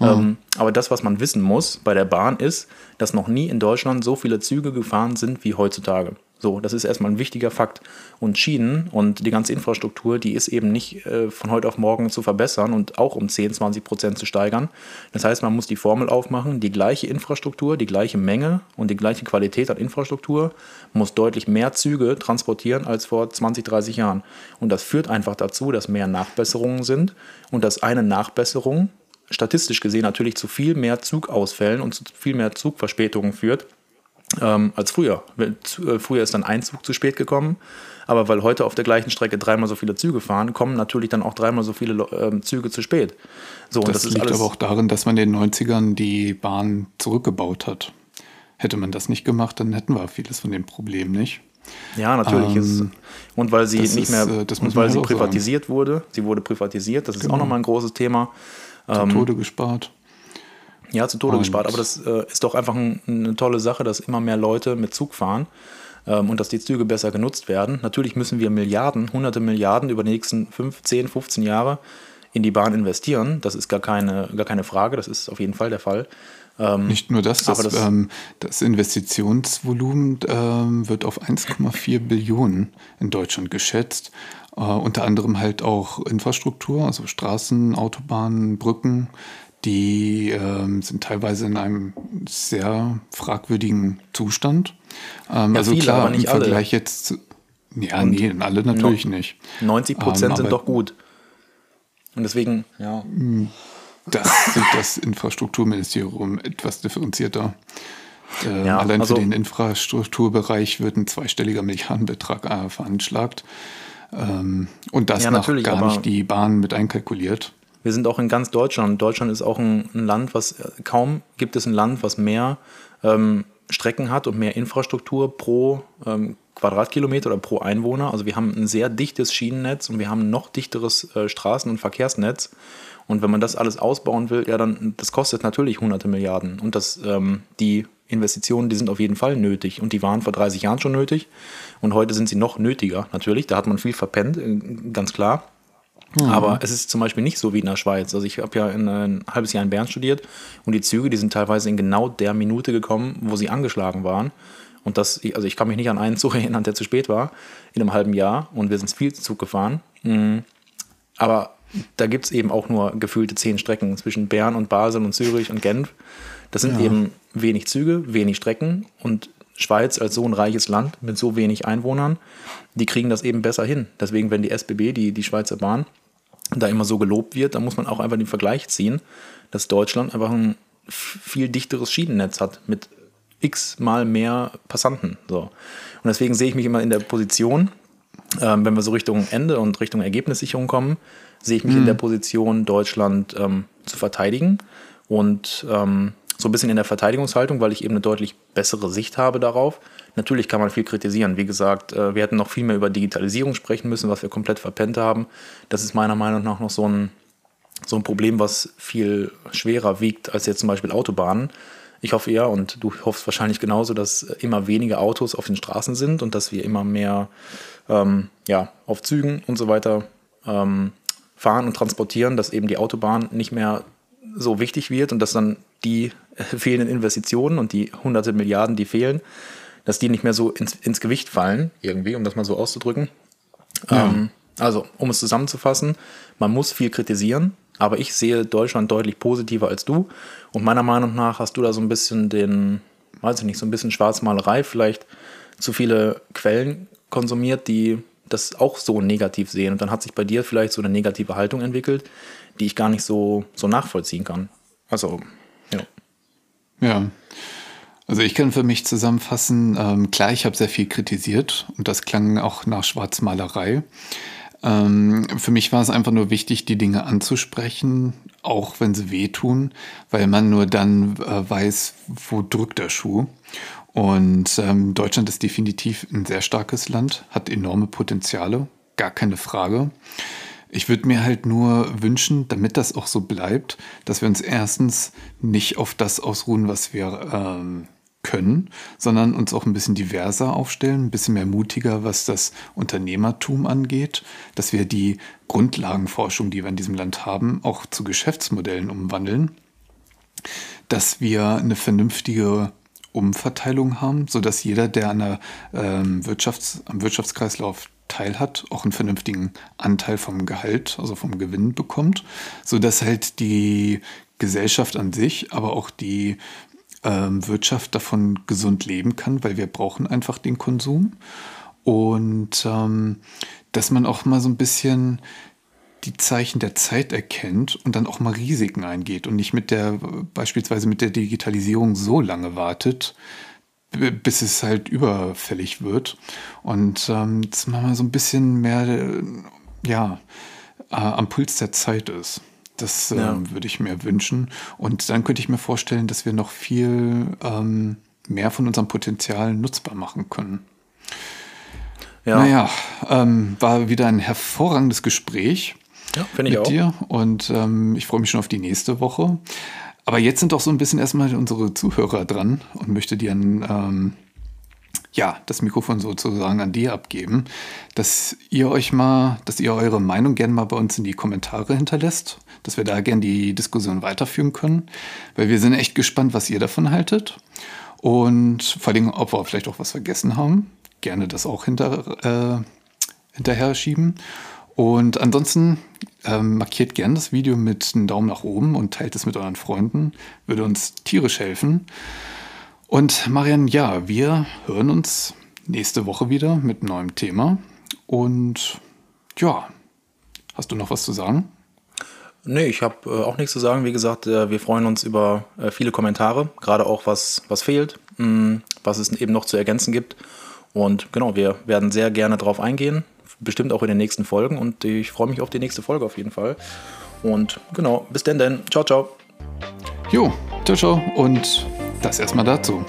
Ähm, aber das, was man wissen muss bei der Bahn, ist, dass noch nie in Deutschland so viele Züge gefahren sind wie heutzutage. So, das ist erstmal ein wichtiger Fakt. Und Schienen und die ganze Infrastruktur, die ist eben nicht äh, von heute auf morgen zu verbessern und auch um 10, 20 Prozent zu steigern. Das heißt, man muss die Formel aufmachen, die gleiche Infrastruktur, die gleiche Menge und die gleiche Qualität an Infrastruktur muss deutlich mehr Züge transportieren als vor 20, 30 Jahren. Und das führt einfach dazu, dass mehr Nachbesserungen sind und dass eine Nachbesserung statistisch gesehen natürlich zu viel mehr Zugausfällen und zu viel mehr Zugverspätungen führt ähm, als früher. Äh, Früher ist dann ein Zug zu spät gekommen, aber weil heute auf der gleichen Strecke dreimal so viele Züge fahren, kommen natürlich dann auch dreimal so viele ähm, Züge zu spät. So, und Das, das, ist liegt aber auch darin, dass man in den 90ern die Bahn zurückgebaut hat. Hätte man das nicht gemacht, dann hätten wir vieles von dem Problem nicht. Ja, natürlich Ähm, ist. Und weil sie nicht ist, mehr, äh, das und weil halt sie sagen. privatisiert wurde, sie wurde privatisiert, das ist auch Genau. nochmal ein großes Thema. Zu Ähm, Tode gespart. Ja, zu Tode Und- gespart. Aber das äh, ist doch einfach ein, eine tolle Sache, dass immer mehr Leute mit Zug fahren ähm, und dass die Züge besser genutzt werden. Natürlich müssen wir Milliarden, hunderte Milliarden über die nächsten 5, 10, 15 Jahre in die Bahn investieren. Das ist gar keine, gar keine Frage, das ist auf jeden Fall der Fall. Ähm, Nicht nur das, das, aber das- ähm, das Investitionsvolumen ähm, wird auf 1,4 Billionen in Deutschland geschätzt. Äh, unter anderem halt auch Infrastruktur, also Straßen, Autobahnen, Brücken. Die ähm, sind teilweise in einem sehr fragwürdigen Zustand. Ähm, Ja, also viele, klar, aber nicht im alle. Vergleich jetzt zu. Ja, nee, alle natürlich no- nicht. 90 Prozent Ähm, sind doch gut. Und deswegen, ja. Das sieht das Infrastrukturministerium etwas differenzierter. Ähm, Ja, allein also- für den Infrastrukturbereich wird ein zweistelliger Milliardenbetrag äh, veranschlagt. Ähm, und das Ja, noch natürlich, gar aber- nicht die Bahn mit einkalkuliert. Wir sind auch in ganz Deutschland. Deutschland ist auch ein, ein Land, was äh, kaum gibt es ein Land, was mehr ähm, Strecken hat und mehr Infrastruktur pro ähm, Quadratkilometer oder pro Einwohner. Also wir haben ein sehr dichtes Schienennetz und wir haben ein noch dichteres äh, Straßen- und Verkehrsnetz. Und wenn man das alles ausbauen will, ja, dann das kostet natürlich hunderte Milliarden. Und das, ähm, die Investitionen, die sind auf jeden Fall nötig. Und die waren vor 30 Jahren schon nötig. Und heute sind sie noch nötiger, natürlich. Da hat man viel verpennt, äh, ganz klar. Aber es ist zum Beispiel nicht so wie in der Schweiz. Also ich habe ja in, äh, ein halbes Jahr in Bern studiert und die Züge, die sind teilweise in genau der Minute gekommen, wo sie angeschlagen waren. Und das, also ich kann mich nicht an einen Zug *laughs* erinnern, der zu spät war, in einem halben Jahr und wir sind viel Zug gefahren. Mm. Aber da gibt es eben auch nur gefühlte zehn Strecken zwischen Bern und Basel und Zürich und Genf. Das sind eben wenig Züge, wenig Strecken und Schweiz als so ein reiches Land mit so wenig Einwohnern, die kriegen das eben besser hin. Deswegen, wenn die SBB, die, die Schweizer Bahn, da immer so gelobt wird, dann muss man auch einfach den Vergleich ziehen, dass Deutschland einfach ein viel dichteres Schienennetz hat mit x mal mehr Passanten. So. Und deswegen sehe ich mich immer in der Position, ähm, wenn wir so Richtung Ende und Richtung Ergebnissicherung kommen, sehe ich mich in der Position, Deutschland ähm, zu verteidigen und ähm, so ein bisschen in der Verteidigungshaltung, weil ich eben eine deutlich bessere Sicht habe darauf. natürlich kann man viel kritisieren. Wie gesagt, äh, wir hätten noch viel mehr über Digitalisierung sprechen müssen, was wir komplett verpennt haben. Das ist meiner Meinung nach noch so ein, so ein Problem, was viel schwerer wiegt als jetzt zum Beispiel Autobahnen. Ich hoffe ja, und du hoffst wahrscheinlich genauso, dass immer weniger Autos auf den Straßen sind und dass wir immer mehr ähm, ja, auf Zügen und so weiter ähm, fahren und transportieren, dass eben die Autobahn nicht mehr so wichtig wird und dass dann die fehlenden Investitionen und die hunderte Milliarden, die fehlen, dass die nicht mehr so ins, ins Gewicht fallen, irgendwie, um das mal so auszudrücken. Ja. Ähm, also, um es zusammenzufassen, man muss viel kritisieren, aber ich sehe Deutschland deutlich positiver als du. Und meiner Meinung nach hast du da so ein bisschen den, weiß ich nicht, so ein bisschen Schwarzmalerei, vielleicht zu viele Quellen konsumiert, die das auch so negativ sehen. Und dann hat sich bei dir vielleicht so eine negative Haltung entwickelt, die ich gar nicht so, so nachvollziehen kann. Also, ja. Also ich kann für mich zusammenfassen, ähm, klar, ich habe sehr viel kritisiert und das klang auch nach Schwarzmalerei. Ähm, für mich war es einfach nur wichtig, die Dinge anzusprechen, auch wenn sie wehtun, weil man nur dann äh, weiß, wo drückt der Schuh. Und ähm, Deutschland ist definitiv ein sehr starkes Land, hat enorme Potenziale, gar keine Frage. Ich würde mir halt nur wünschen, damit das auch so bleibt, dass wir uns erstens nicht auf das ausruhen, was wir ähm, können, sondern uns auch ein bisschen diverser aufstellen, ein bisschen mehr mutiger, was das Unternehmertum angeht, dass wir die Grundlagenforschung, die wir in diesem Land haben, auch zu Geschäftsmodellen umwandeln, dass wir eine vernünftige Umverteilung haben, sodass jeder, der an der, ähm, Wirtschafts-, am Wirtschaftskreislauf teilhat, auch einen vernünftigen Anteil vom Gehalt, also vom Gewinn bekommt, sodass halt die Gesellschaft an sich, aber auch die ähm, Wirtschaft davon gesund leben kann, weil wir brauchen einfach den Konsum. Und ähm, dass man auch mal so ein bisschen die Zeichen der Zeit erkennt und dann auch mal Risiken eingeht und nicht mit der, beispielsweise mit der Digitalisierung so lange wartet, bis es halt überfällig wird. Und ähm, dass man mal so ein bisschen mehr, ja, äh, am Puls der Zeit ist. Das ähm, ja. würde ich mir wünschen. Und dann könnte ich mir vorstellen, dass wir noch viel ähm, mehr von unserem Potenzial nutzbar machen können. Ja. Naja, ähm, war wieder ein hervorragendes Gespräch. Ja, finde ich mit auch. dir. Und ähm, ich freue mich schon auf die nächste Woche. Aber jetzt sind doch so ein bisschen erstmal unsere Zuhörer dran und möchte dir ein, ähm, ja, das Mikrofon sozusagen an dir abgeben, dass ihr euch mal, dass ihr eure Meinung gerne mal bei uns in die Kommentare hinterlässt, dass wir da gerne die Diskussion weiterführen können, weil wir sind echt gespannt, was ihr davon haltet und vor allem, ob wir vielleicht auch was vergessen haben. Gerne das auch hinter, äh, hinterher schieben. Und ansonsten ähm, markiert gerne das Video mit einem Daumen nach oben und teilt es mit euren Freunden. Würde uns tierisch helfen. Und Marian, ja, wir hören uns nächste Woche wieder mit neuen Thema. Und ja, hast du noch was zu sagen? Nee, ich habe äh, auch nichts zu sagen. Wie gesagt, äh, wir freuen uns über äh, viele Kommentare, gerade auch was, was fehlt, mh, mm, was es eben noch zu ergänzen gibt. Und genau, wir werden sehr gerne darauf eingehen bestimmt auch in den nächsten Folgen und ich freue mich auf die nächste Folge auf jeden Fall. Und genau, bis denn denn. Ciao, ciao. Jo, ciao, ciao und das erstmal dazu.